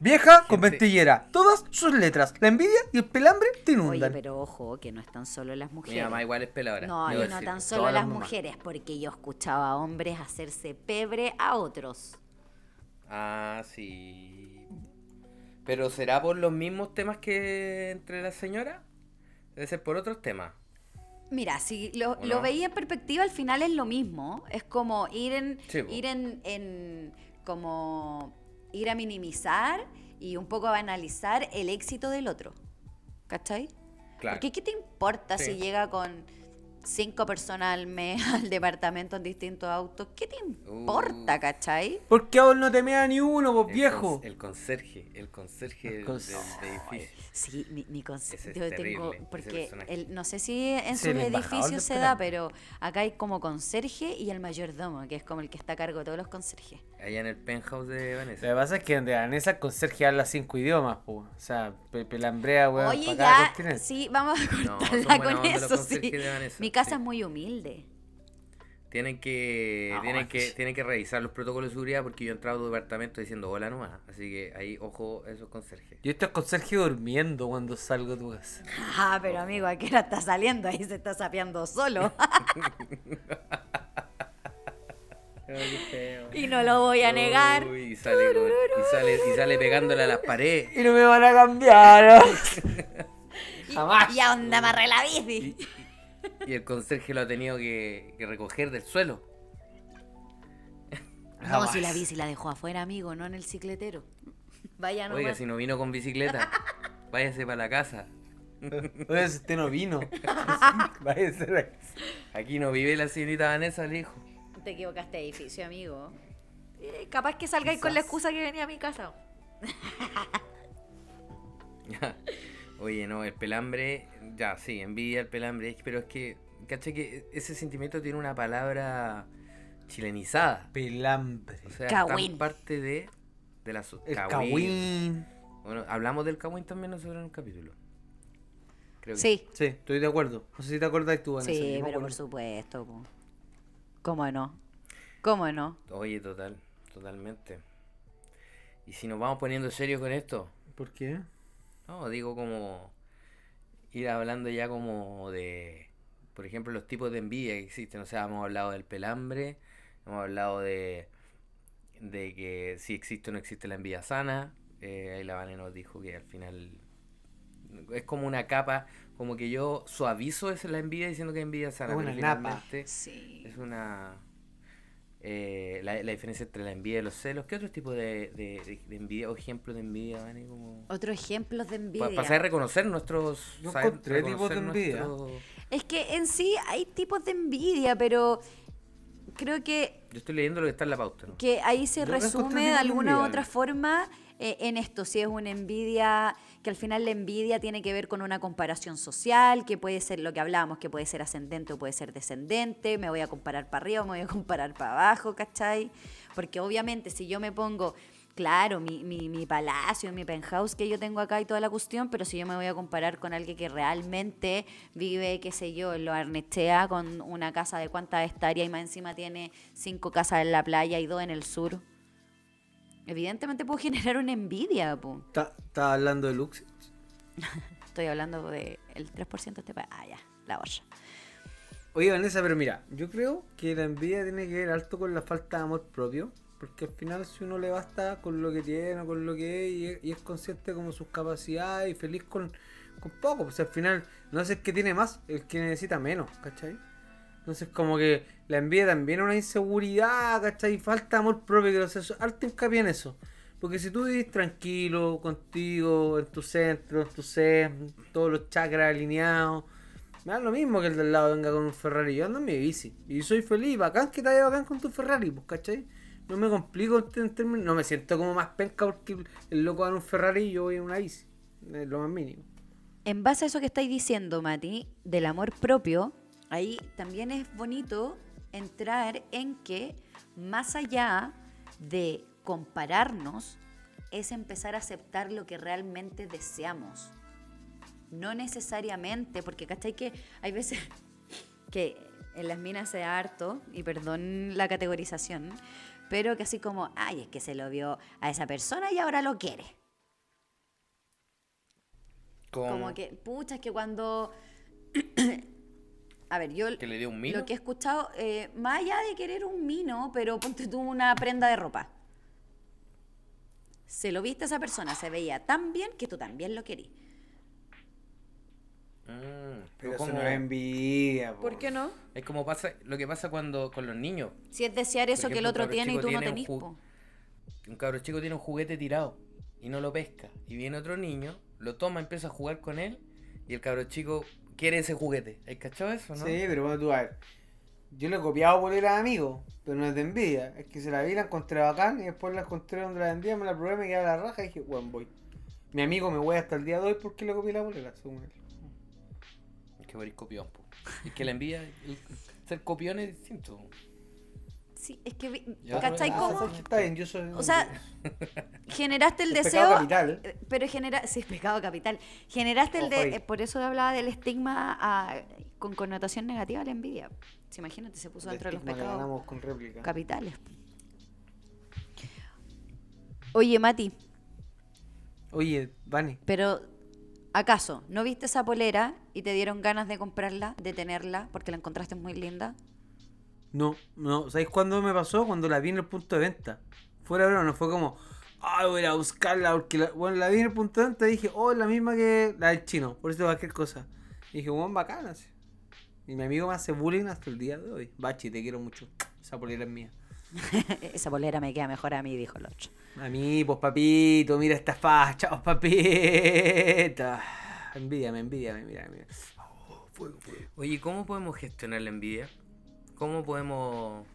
Vieja con vestillera. Todas sus letras. La envidia y el pelambre te Oye, inundan. pero ojo, que no están solo las Mi mujeres. mamá igual es peladora. No, y no tan solo todas las mamás. mujeres, porque yo escuchaba a hombres hacerse pebre a otros. Ah, sí. Pero ¿será por los mismos temas que entre las señoras? Debe ser por otros temas. Mira, si lo, ¿O lo no? veía en perspectiva, al final es lo mismo. Es como ir en, Sí, ir en, en- como ir a minimizar y un poco a banalizar el éxito del otro. ¿Cachai? Claro. Porque ¿qué te importa Sí. si llega con cinco personas al mes al departamento en distintos autos? ¿Qué te importa, Uh. cachai? ¿Por qué a vos no te mea ni uno, vos El viejo? cons- El conserje, el conserje El del, cons- del edificio. Sí, mi, mi conse- Ese es yo tengo, terrible, porque el, no sé si en sus edificios se da, pero acá hay como conserje y el mayordomo, que es como el que está a cargo de todos los conserjes. Allá en el penthouse de Lo Vanessa. que pasa es que donde Vanessa el conserje habla cinco idiomas, po. O sea, pelambrea, weón, Oye, ya, sí, vamos a No, son cortarla buena con eso, sí. Mi casa sí. es muy humilde. Tienen que, No, tienen que, tienen que revisar los protocolos de seguridad porque yo he entrado a tu departamento diciendo hola nomás. Así que ahí, ojo, esos conserjes. Yo estoy con Sergio durmiendo cuando salgo de tu casa. Ah, pero amigo, ¿a qué hora está saliendo? Ahí se está sapeando solo. y no lo voy a negar. Uy, y, sale y, sale, y sale pegándole a las paredes. Y no me van a cambiar. Y- Jamás. Y a onda amarré la bici. Y el conserje lo ha tenido que, que recoger del suelo. No, Jamás. si la bici la dejó afuera, amigo, no en el cicletero. Vaya nomás. Oiga, si no vino con bicicleta, váyase para la casa. Oye, si usted no vino. Vaya a ser ahí. Aquí no vive la señorita Vanessa, le dijo. Te equivocaste de edificio, amigo. Eh, capaz que salgáis con la excusa que venía a mi casa. Oye, no, el pelambre, ya, sí, envidia el pelambre, pero es que, caché que ese sentimiento tiene una palabra chilenizada. Pelambre. O sea, tan parte de, de la El cagüín. cagüín. Bueno, hablamos del cagüín también nosotros en un capítulo. Creo que Sí, Sí, estoy de acuerdo. No sé si te acordás tú, Vanessa. sí, pero por supuesto. po. ¿Cómo no? ¿Cómo no? Oye, total, totalmente. Y si nos vamos poniendo serios con esto, ¿Por qué? no, digo como ir hablando ya como de, por ejemplo, los tipos de envidia que existen. O sea, hemos hablado del pelambre, hemos hablado de, de que si existe o no existe la envidia sana. Eh, ahí la Vane nos dijo que al final es como una capa, como que yo suavizo es la envidia diciendo que envidia sana. Es una napa. Sí. es una eh, la, la diferencia entre la envidia y los celos. ¿Qué otro tipo de, de, de- de envidia o ejemplo de envidia, Vane? Como... Otros ejemplos de envidia. Para saber reconocer nuestros. Yo saber encontré tipos de envidia. Es que en sí hay tipos de envidia, pero creo que, Yo estoy leyendo lo que está en la pauta. ¿no? que ahí se Yo resume de alguna u otra forma eh, en esto. Si es una envidia, que al final la envidia tiene que ver con una comparación social, que puede ser lo que hablábamos, que puede ser ascendente o puede ser descendente. Me voy a comparar para arriba me voy a comparar para abajo, ¿cachai? Porque obviamente si yo me pongo. Claro, mi, mi, mi palacio, mi penthouse que yo tengo acá y toda la cuestión, pero si yo me voy a comparar con alguien que realmente vive, qué sé yo, en lo Arnestea con una casa de cuántas hectáreas y más encima tiene cinco casas en la playa y dos en el sur, evidentemente puedo generar una envidia. ¿Estás hablando de Lux? Estoy hablando del 3% de este país. Ah, ya, la olla. Oye, Vanessa, pero mira, yo creo que la envidia tiene que ver alto con la falta de amor propio. Porque al final, si uno le basta con lo que tiene, con lo que es, y es, y es consciente como sus capacidades y feliz con, con poco, pues al final no es el que tiene más, el que necesita menos, ¿cachai? Entonces, como que la envidia también es una inseguridad, ¿cachai? Falta amor propio, que eso- harto hincapié en eso. Porque si tú vivís tranquilo, contigo, en tu centro, en tu ser, todos los chakras alineados, me da lo mismo que el del lado venga con un Ferrari. Yo ando en mi bici. Y soy feliz, bacán que te vaya bacán con tu Ferrari, pues, ¿cachai? No me complico en términos. No me siento como más penca porque el loco va en un Ferrari y yo voy en una bici. Es lo más mínimo. En base a eso que estáis diciendo, Mati, del amor propio, ahí también es bonito entrar en que más allá de compararnos, es empezar a aceptar lo que realmente deseamos. No necesariamente, porque ¿cachai? Que hay veces que en las minas se da harto, y perdón la categorización, pero que así como, ay, es que se lo vio a esa persona y ahora lo quiere. Como, Como que, pucha, es que cuando... A ver, yo que le dio un mino. lo que he escuchado, eh, más allá de querer un mino, pero ponte tú una prenda de ropa. Se lo viste a esa persona, se veía tan bien que tú también lo querías. Mm, Pero como- eso no es envidia, po. ¿Por qué no? Es como pasa, lo que pasa cuando con los niños. Si es desear eso Por que el otro un tiene y tú no un tenés, ju- po. Un cabro chico tiene un juguete tirado y no lo pesca. Y viene otro niño, lo toma, empieza a jugar con él y el cabro chico quiere ese juguete. ¿Has cachado eso, no? Sí, pero bueno, tú a ver. Yo le he copiado por a amigos, pero no es de envidia. Es que se la vi, la encontré bacán y después la encontré donde la vendía, me la probé, me quedaba la raja y dije, bueno, voy. Mi amigo me voy hasta el día de hoy porque le copié la bolera, según él. Es que copión, po. Es que la envidia, el ser copión es distinto. Sí, es que, Ya. ¿cachai Ah, cómo? Está bien, yo soy. O sea, generaste el Es deseo. pecado capital. eh, Pero genera. Sí, es pecado capital. Generaste el Ojo de. eh, Por eso hablaba del estigma a- con connotación negativa la envidia. Si imagínate, se puso El dentro de los pecados con capitales. Oye, Mati, Oye, Vani, pero ¿acaso no viste esa polera y te dieron ganas de comprarla, de tenerla, porque la encontraste muy linda? No, no, ¿sabéis cuándo me pasó? Cuando la vi en el punto de venta. Fuera de broma, no fue como, ay, voy a buscarla, porque la, bueno, la vi en el punto de venta y dije, oh, es la misma que la del chino, por eso cualquier cosa. Y dije, bueno, bacana. Y mi amigo me hace bullying hasta el día de hoy. Bachi, te quiero mucho. Esa polera es mía. Esa polera me queda mejor a mí, dijo el otro. A mí, pues papito, mira esta facha, oh, papita. Envidiame, envidiame, mira, mira. Oh, fuego, fuego. Oye, ¿cómo podemos gestionar la envidia? ¿Cómo podemos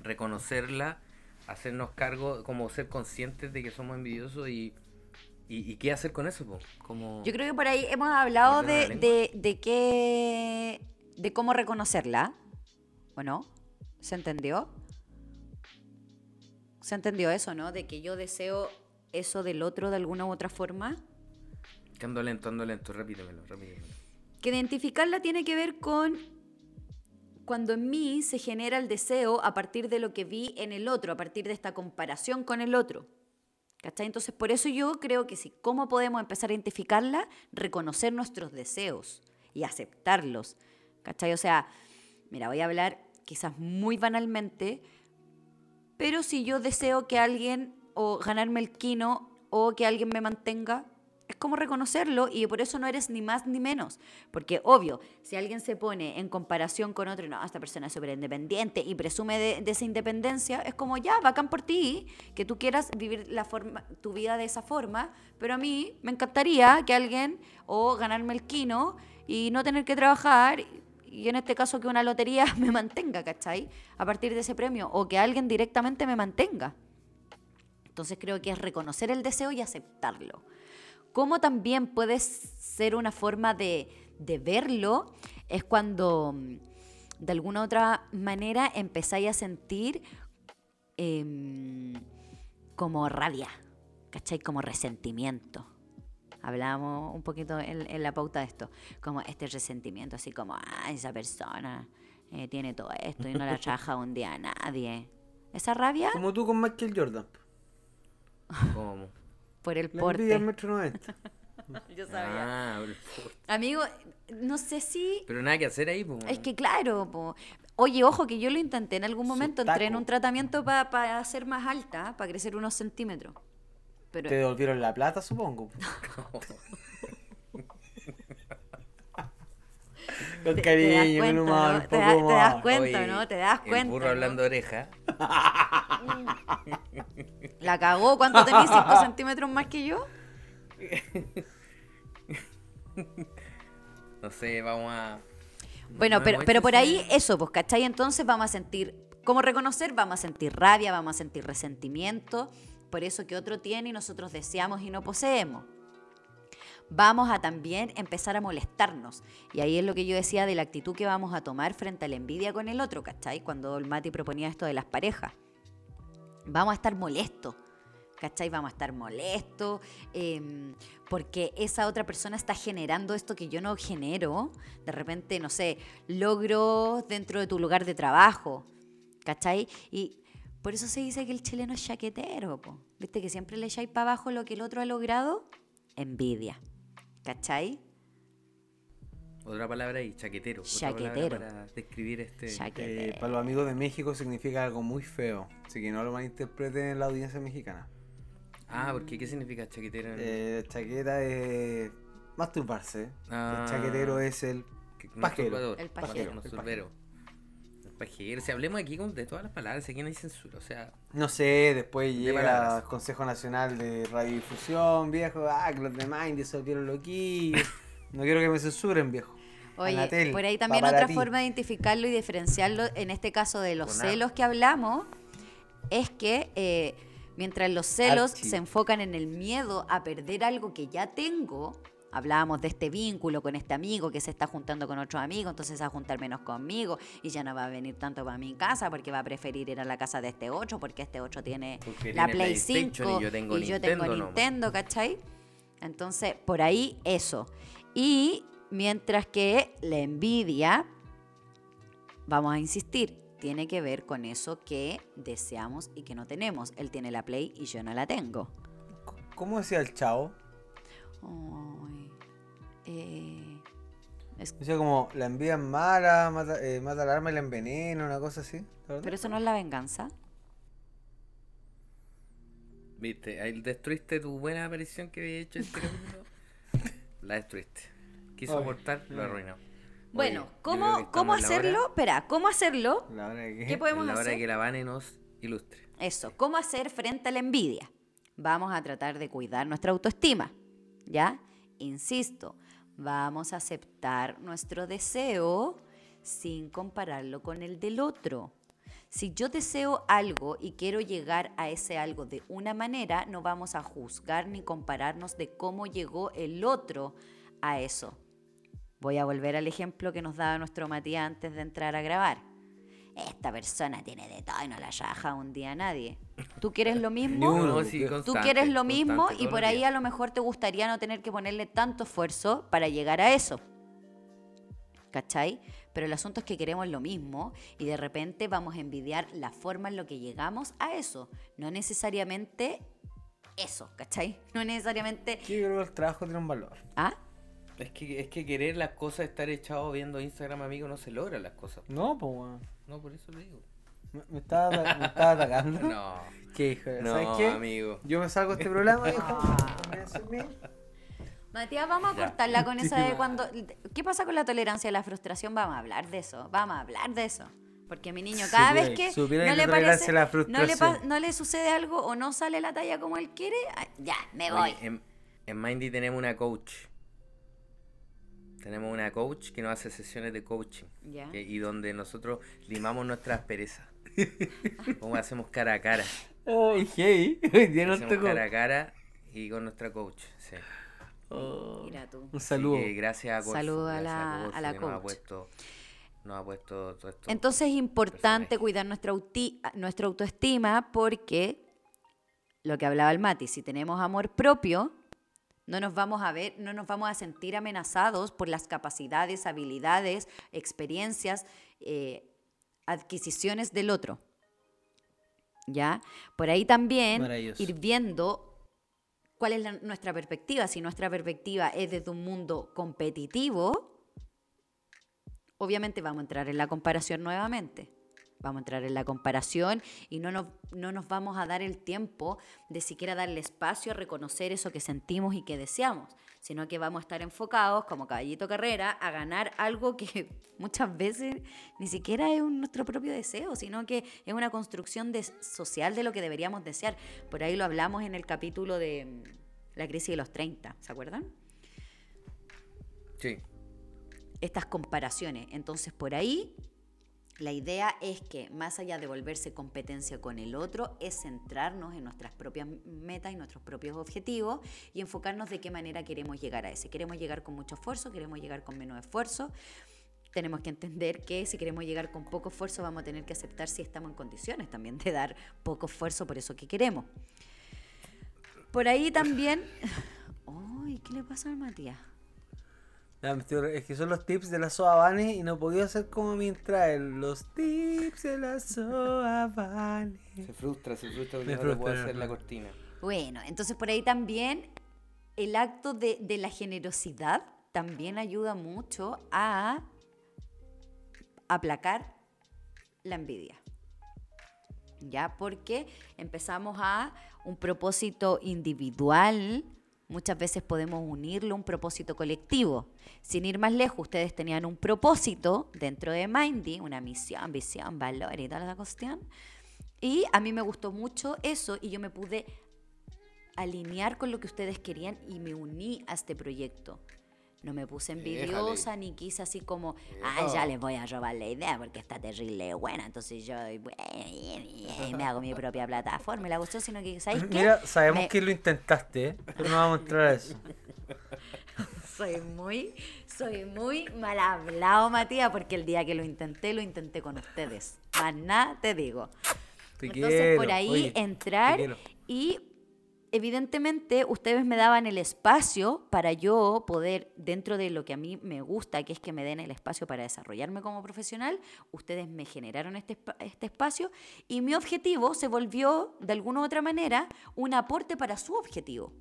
reconocerla, hacernos cargo, como ser conscientes de que somos envidiosos y, y, y qué hacer con eso? po? Como... Yo creo que por ahí hemos hablado de, de, de qué. de cómo reconocerla. ¿O no? ¿Se entendió? ¿Se entendió eso, no? De que yo deseo eso del otro de alguna u otra forma. Que ando lento, ando lento, repítemelo, repítemelo. Que identificarla tiene que ver con cuando en mí se genera el deseo a partir de lo que vi en el otro, a partir de esta comparación con el otro. ¿Cachai? Entonces, por eso yo creo que sí, ¿cómo podemos empezar a identificarla? Reconocer nuestros deseos y aceptarlos. ¿Cachai? O sea, mira, voy a hablar quizás muy banalmente, pero si yo deseo que alguien o ganarme el quino o que alguien me mantenga, es como reconocerlo y por eso no eres ni más ni menos. Porque obvio, si alguien se pone en comparación con otro, no, esta persona es súper independiente y presume de, esa independencia, es como ya, bacán por ti, que tú quieras vivir la forma, tu vida de esa forma, pero a mí me encantaría que alguien o ganarme el quino y no tener que trabajar y en este caso que una lotería me mantenga, ¿cachai? A partir de ese premio o que alguien directamente me mantenga. Entonces creo que es reconocer el deseo y aceptarlo. Como también puede ser una forma de, de verlo, es cuando mm, de alguna otra manera empezáis a sentir em, como rabia, ¿cachai? Como resentimiento. Hablábamos un poquito en, en la pauta de esto, como este resentimiento, así como, ah, esa persona eh, tiene todo esto y no la trabaja un día a nadie. Esa rabia Como tú con Michael Jordan. ¿Cómo? Por el La envidia porte. es metro 90. Yo Ah, el porte. Amigo, no sé si pero nada que hacer ahí, po. Es que claro, po. oye, ojo que yo lo intenté en algún momento, entré en un tratamiento para ser más alta, para crecer unos centímetros. Pero Te devolvieron la plata, supongo. Con te- te das cariño, cuenta, con humor, ¿no? un Te, da- poco te das más. cuenta, Oye, ¿no? Te das El cuenta. burro ¿no? hablando oreja. La cagó, ¿cuánto tenés? ¿5 centímetros más que yo? No sé, vamos a. Bueno, no pero, pero por ahí eso, pues, ¿cachai? Entonces vamos a sentir, ¿cómo reconocer? Vamos a sentir rabia, vamos a sentir resentimiento por eso que otro tiene y nosotros deseamos y no poseemos. Vamos a también empezar a molestarnos. Y ahí es lo que yo decía de la actitud que vamos a tomar frente a la envidia con el otro, ¿cachai? Cuando el Mati proponía esto de las parejas. Vamos a estar molestos. ¿Cachai? Vamos a estar molestos em, porque esa otra persona está generando esto que yo no genero. De repente, no sé, logros dentro de tu lugar de trabajo. ¿Cachai? Y por eso se dice que el chileno es chaquetero. po. ¿Viste? Que siempre le echáis para abajo lo que el otro ha logrado. Envidia. ¿Cachai? Otra palabra ahí, chaquetero. otra palabra Chaquetero. Para describir este. Chaquetero. Eh, para los amigos de México significa algo muy feo. Así que no lo malinterpreten en la audiencia mexicana. Ah, porque ¿qué significa chaquetero? Eh, chaqueta es masturbarse. Ah. El chaquetero es el pajero. masturbador, El pajero. masturbero. El pajero. Si hablemos aquí de todas las palabras, aquí no hay censura. O sea, No sé, después De llega palabras. el Consejo Nacional de Radiodifusión, viejo. Ah, que los demás disolvieron loquillos. No quiero que me censuren, viejo. Oye, Anatel, por ahí también otra ti. forma de identificarlo y diferenciarlo, en este caso de los celos que hablamos, es que eh, mientras los celos se enfocan en el miedo a perder algo que ya tengo, hablábamos de este vínculo con este amigo que se está juntando con otro amigo, entonces se va a juntar menos conmigo y ya no va a venir tanto para mi casa porque va a preferir ir a la casa de este otro porque este otro tiene Porque la tiene Play PlayStation 5 y yo tengo y yo tengo Nintendo. Nintendo, ¿cachai? Entonces, por ahí eso. Y Mientras que la envidia, vamos a insistir, tiene que ver con eso que deseamos y que no tenemos. Él tiene la Play y yo no la tengo. ¿Cómo decía el chavo? Ay, eh, es- Decía como, la envidia es mala, mata, eh, mata el arma y la envenena, una cosa así. pero eso no es la venganza. Viste, ahí destruiste tu buena aparición que había hecho este capítulo. La destruiste. Quiso Oye, aportar, lo arruinó. Bueno, Oye, ¿cómo, ¿cómo hacerlo? Espera, ¿cómo hacerlo? La hora de que- ¿Qué podemos la hora hacer? que la Vane nos ilustre. Eso, ¿cómo hacer frente a la envidia? Vamos a tratar de cuidar nuestra autoestima, ¿ya? Insisto, vamos a aceptar nuestro deseo sin compararlo con el del otro. Si yo deseo algo y quiero llegar a ese algo de una manera, no vamos a juzgar ni compararnos de cómo llegó el otro a eso. Voy a volver al ejemplo que nos daba nuestro Matías antes de entrar a grabar. Esta persona tiene de todo y no la raja un día a nadie. ¿Tú quieres lo mismo? Uno. Sí, Tú quieres lo mismo y por ahí a lo mejor te gustaría no tener que ponerle tanto esfuerzo para llegar a eso. ¿Cachai? Pero el asunto es que queremos lo mismo y de repente vamos a envidiar la forma en la que llegamos a eso. No necesariamente eso, ¿cachai? No necesariamente... Sí, yo creo que el trabajo tiene un valor. ¿Ah? Es que, es que querer las cosas, estar echado viendo Instagram, amigo, no se logran las cosas. No, pues, weón. No, por eso le digo. Me, me estaba, ata- me estaba atacando. No, ¿Qué hijo? no, ¿Sabes qué? amigo. Yo me salgo de este programa, hijo. Ah. Me asumí. Matías, vamos a Ya. cortarla con esa de cuando... ¿Qué pasa con la tolerancia a la frustración? Vamos a hablar de eso, vamos a hablar de eso. Porque mi niño, cada vez que no que le, la tolerancia parece, la no, le no le sucede algo o no sale la talla como él quiere, ah, ya, me voy. Oye, en, en Mindy tenemos una coach. Tenemos una coach que nos hace sesiones de coaching. Ya. que- y donde nosotros limamos nuestras perezas. Como hacemos cara a cara. Ay, hey. Hoy día no Hacemos tocó. cara a cara y con nuestra coach. Sí. Oh, Mira tú. Un saludo. Gracias a Corfo, Saludo a la- Corfo a la que Nos ha coach. puesto, nos ha puesto todo esto. Entonces es importante personaje. cuidar nuestra, auti- nuestra autoestima porque lo que hablaba el Mati, si tenemos amor propio, no nos vamos a ver, no nos vamos a sentir amenazados por las capacidades, habilidades, experiencias, eh, adquisiciones del otro. ¿Ya? Por ahí también ir viendo cuál es la- nuestra perspectiva. Si nuestra perspectiva es desde un mundo competitivo, obviamente vamos a entrar en la comparación nuevamente. Vamos a entrar en la comparación y no nos, no nos vamos a dar el tiempo de siquiera darle espacio a reconocer eso que sentimos y que deseamos, sino que vamos a estar enfocados como caballito carrera a ganar algo que muchas veces ni siquiera es un- nuestro propio deseo, sino que es una construcción de- social de lo que deberíamos desear. Por ahí lo hablamos en el capítulo de mm, la crisis de los 30, ¿se acuerdan? Sí. estas comparaciones. Entonces, por ahí, la idea es que más allá de volverse competencia con el otro, es centrarnos en nuestras propias metas y nuestros propios objetivos y enfocarnos de qué manera queremos llegar a ese. ¿Queremos llegar con mucho esfuerzo? ¿Queremos llegar con menos esfuerzo? Tenemos que entender que si queremos llegar con poco esfuerzo, vamos a tener que aceptar si estamos en condiciones también de dar poco esfuerzo por eso que queremos. Por ahí también... Ay, ¿qué le pasa al Matías? Ya, me estoy- es que son los tips de la Soa Vane y no podía hacer como mientras él. Los tips de la Soa Vane. Se frustra, se frustra porque Me no le puedo frustra, hacer la frustra. cortina. Bueno, entonces por ahí también el acto de, de la generosidad también ayuda mucho a aplacar la envidia. ¿Ya? Porque empezamos a un propósito individual, muchas veces podemos unirlo a un propósito colectivo. Sin ir más lejos, ustedes tenían un propósito dentro de Mindy, una misión, visión, valor y toda la cuestión. Y a mí me gustó mucho eso y yo me pude alinear con lo que ustedes querían y me uní a este proyecto. No me puse envidiosa ni quise así como, ah, ya les voy a robar la idea porque está terrible buena, entonces yo bueno, me hago mi propia plataforma y la cuestión, sino que, ¿sabes qué? Mira, sabemos Me- que lo intentaste, ¿eh? pero no vamos a entrar a eso. Soy muy, soy muy mal hablado, Matías, porque el día que lo intenté, lo intenté con ustedes. Más nada te digo. Te Entonces, quiero, por ahí oye, entrar y evidentemente ustedes me daban el espacio para yo poder, dentro de lo que a mí me gusta, que es que me den el espacio para desarrollarme como profesional, ustedes me generaron este, este espacio y mi objetivo se volvió, de alguna u otra manera, un aporte para su objetivo.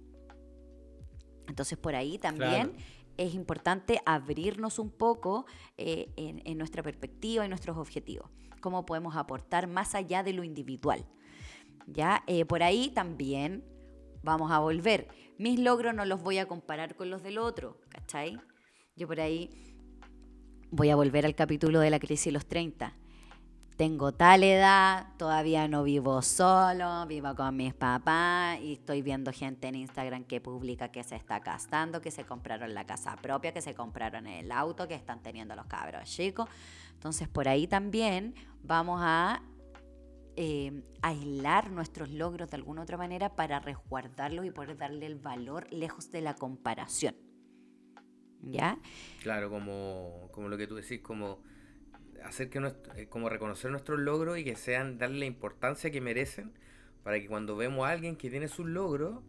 Entonces por ahí también Claro. es importante abrirnos un poco eh, en, en nuestra perspectiva y nuestros objetivos. Cómo podemos aportar más allá de lo individual. ¿Ya? Eh, por ahí también vamos a volver. Mis logros no los voy a comparar con los del otro, ¿cachai? Yo por ahí voy a volver al capítulo de la crisis de los 30. Tengo tal edad, todavía no vivo solo, vivo con mis papás y estoy viendo gente en Instagram que publica que se está casando, que se compraron la casa propia, que se compraron el auto, que están teniendo los cabros chicos. Entonces por ahí también vamos a eh, aislar nuestros logros de alguna otra manera para resguardarlos y poder darle el valor lejos de la comparación. ¿Ya? Claro, como, como lo que tú decís, como hacer que nuestro- eh, como reconocer nuestros logros y que sean, darle la importancia que merecen para que cuando vemos a alguien que tiene sus logros,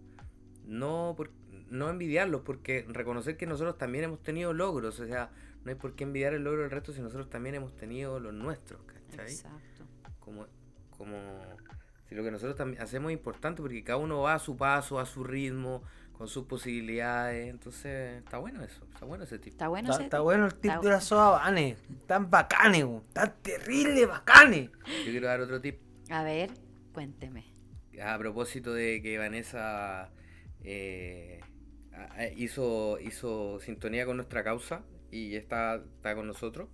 no, por- no envidiarlos, porque reconocer que nosotros también hemos tenido logros, o sea, no hay por qué envidiar el logro del resto si nosotros también hemos tenido los nuestros, ¿cachai? Exacto. como, como si lo que nosotros también hacemos es importante porque cada uno va a su paso, a su ritmo, con sus posibilidades. Entonces, está bueno eso, está bueno ese tipo. Está bueno Está, ese- está bueno el tip está de la soda Vane. Tan bacanes. Tan terrible bacanes. Yo quiero dar otro tip A ver, cuénteme. a propósito de que Vanessa eh, hizo, hizo sintonía con nuestra causa y está, está con nosotros.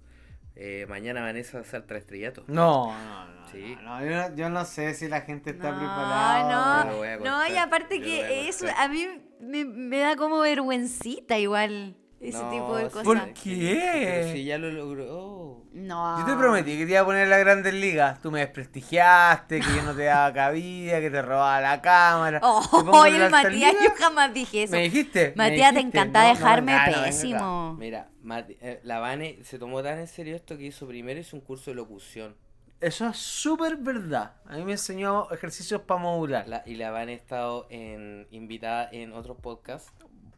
Eh, mañana Vanessa salta al estrellato. No, no, no. Sí. no, no, yo, no yo no sé si la gente está No, preparada. A no, no, y aparte yo que eso a mí me, me da como vergüencita igual, ese No, tipo de cosas. ¿Por pero qué? si ya lo logró. No. Yo te prometí que te iba a poner en las grandes ligas. Tú me desprestigiaste, que yo no te daba cabida, que te robaba la cámara. Oh, el Matías, liga. yo jamás dije eso. ¿Me dijiste? me Matías, te encanta No, dejarme no, pésimo. Mira, Mati- eh, la Vane se tomó tan en serio esto que hizo primero hizo un curso de locución. Eso es súper verdad. A mí me enseñó ejercicios para modular. La- y la Vane ha estado en, invitada en otros podcasts.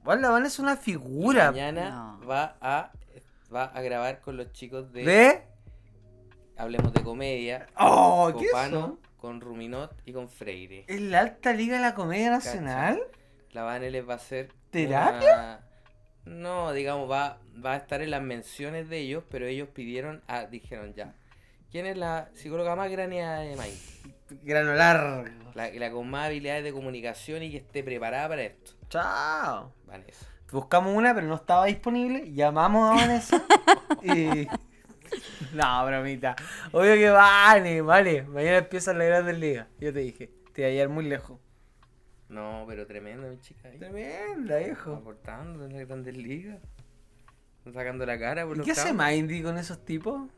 Igual la es una figura. Mañana No. va a va a grabar con los chicos de, ¿De? Hablemos de Comedia, Oh, ¿qué es Copano, eso? con Ruminot y con Freire. ¿En la alta liga de la comedia nacional? La Vane les va a hacer ¿Terapia? una- No, digamos, va, va a estar en las menciones de ellos, pero ellos pidieron, ah, dijeron ya. ¿Quién es la psicóloga más graneada de Mind? Granular. La, la con más habilidades de comunicación y que esté preparada para esto. Chao. Vanessa. Buscamos una, pero no estaba disponible. Llamamos a Vanessa. y. No, bromita. Obvio que vale, vale. Mañana empiezan las grandes ligas. Yo te dije. Te iba a llegar muy lejos. No, pero tremendo, mi chica. ahí. Tremenda, viejo. Aportando en las grandes ligas. Sacando la cara por ¿Y los qué hace cabros. Mindy con esos tipos?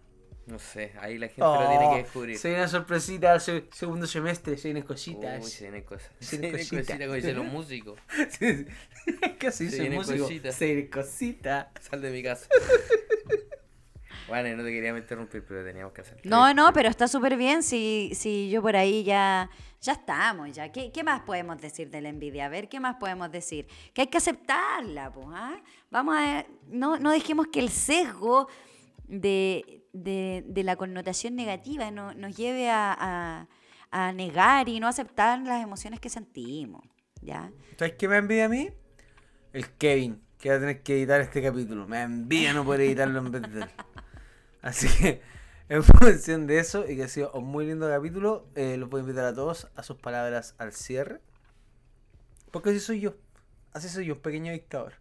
No sé, ahí la gente lo tiene Oh, que descubrir. Se viene una sorpresita se- segundo semestre. Se vienen cositas. Uy, se vienen cosas. Se vienen cositas. cositas, como dicen los músicos. Sí, sí. ¿Qué se dice? vienen músico? cositas. Se vienen cositas. Sal de mi casa. Bueno, no te queríamos interrumpir, pero teníamos que hacer. No, no, pero está súper bien si, si yo por ahí ya, ya estamos, ya. ¿Qué, qué más podemos decir de la envidia? A ver, ¿qué más podemos decir? Que hay que aceptarla, pues, ¿ah? Vamos a... No, no dejemos que el sesgo de, de, de la connotación negativa no- nos lleve a, a- a negar y no aceptar las emociones que sentimos, ¿ya? ¿Sabes qué me envidia a mí? El Kevin, que va a tener que editar este capítulo. Me envidia no poder editarlo en vez de él. Así que, en función de eso, y que ha sido un muy lindo capítulo, eh, los voy a invitar a todos a sus palabras al cierre. Porque así soy yo. Así soy yo, un pequeño dictador.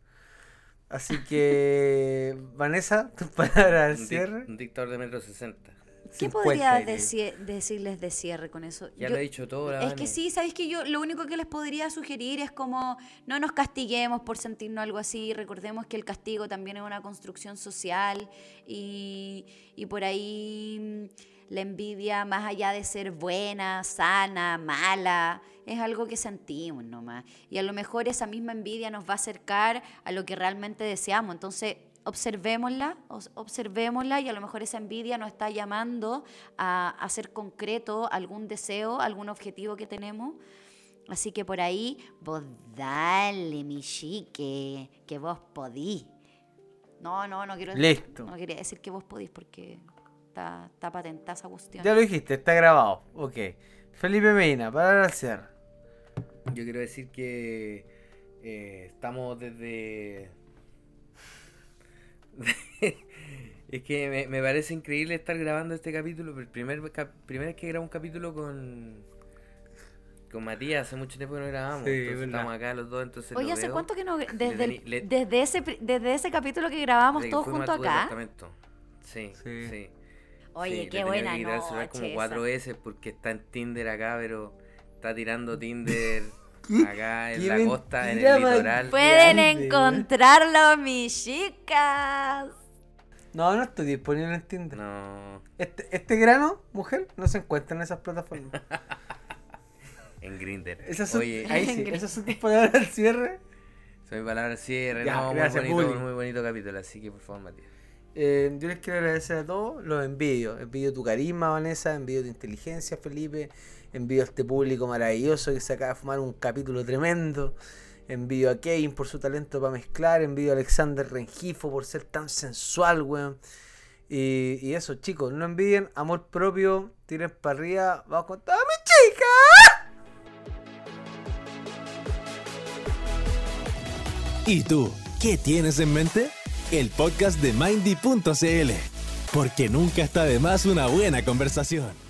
Así que, Vanessa, tus palabras cierre. un dictador de metro sesenta. ¿Qué 50, podría deci- decirles de cierre con eso? Ya Yo- lo he dicho todo, la Es Vane. que sí, sabéis que yo lo único que les podría sugerir es como no nos castiguemos por sentirnos algo así. Recordemos que el castigo también es una construcción social y, y por ahí la envidia, más allá de ser buena, sana, mala, es algo que sentimos nomás. Y a lo mejor esa misma envidia nos va a acercar a lo que realmente deseamos. Entonces, observémosla, os- observémosla y a lo mejor esa envidia nos está llamando a hacer concreto algún deseo, algún objetivo que tenemos Así que por ahí, vos dale, mi chique, que vos podís. No, no, no quiero Listo. No quería decir que vos podís porque está, está patentada esa cuestión. Ya lo dijiste, está grabado. Ok. Felipe Medina, para al cierre. Yo quiero decir que eh, estamos desde... es que me, me parece increíble estar grabando este capítulo. pero El primer, cap- primera vez que grabo un capítulo con, con Matías, hace mucho tiempo que no grabamos. Sí, es entonces verdad. estamos acá los dos, entonces Oye, ¿hace cuánto que no... Desde, el- tení- le- desde, ese, desde ese capítulo que grabamos todos juntos acá. Sí, Sí. sí. Oye, Sí, qué buena que noche como cuatro veces porque está en Tinder acá, pero está tirando Tinder acá en la costa, en el litoral. Pueden Grande, encontrarlo, mis chicas. No, no estoy disponible en Tinder. No, Este, este grano, mujer, no se encuentra en esas plataformas. en Grinder. Esas son, Oye, ahí sí, esas son tus palabras al cierre. son mis palabras cierre, Ya, no, gracias, muy bonito, muy bonito capítulo, así que por favor, Matías. Eh, yo les quiero agradecer a todos, los envidio. Envidio tu carisma, Vanessa, envidio tu inteligencia, Felipe. Envidio a este público maravilloso que se acaba de fumar un capítulo tremendo. Envidio a Kevin por su talento para mezclar. Envidio a Alexander Rengifo por ser tan sensual, weón. Y, y eso, chicos, no envidien, amor propio, tiren para arriba, vamos con toda mi chica. ¿Y tú? ¿Qué tienes en mente? El podcast de Mindy.cl. Porque nunca está de más una buena conversación.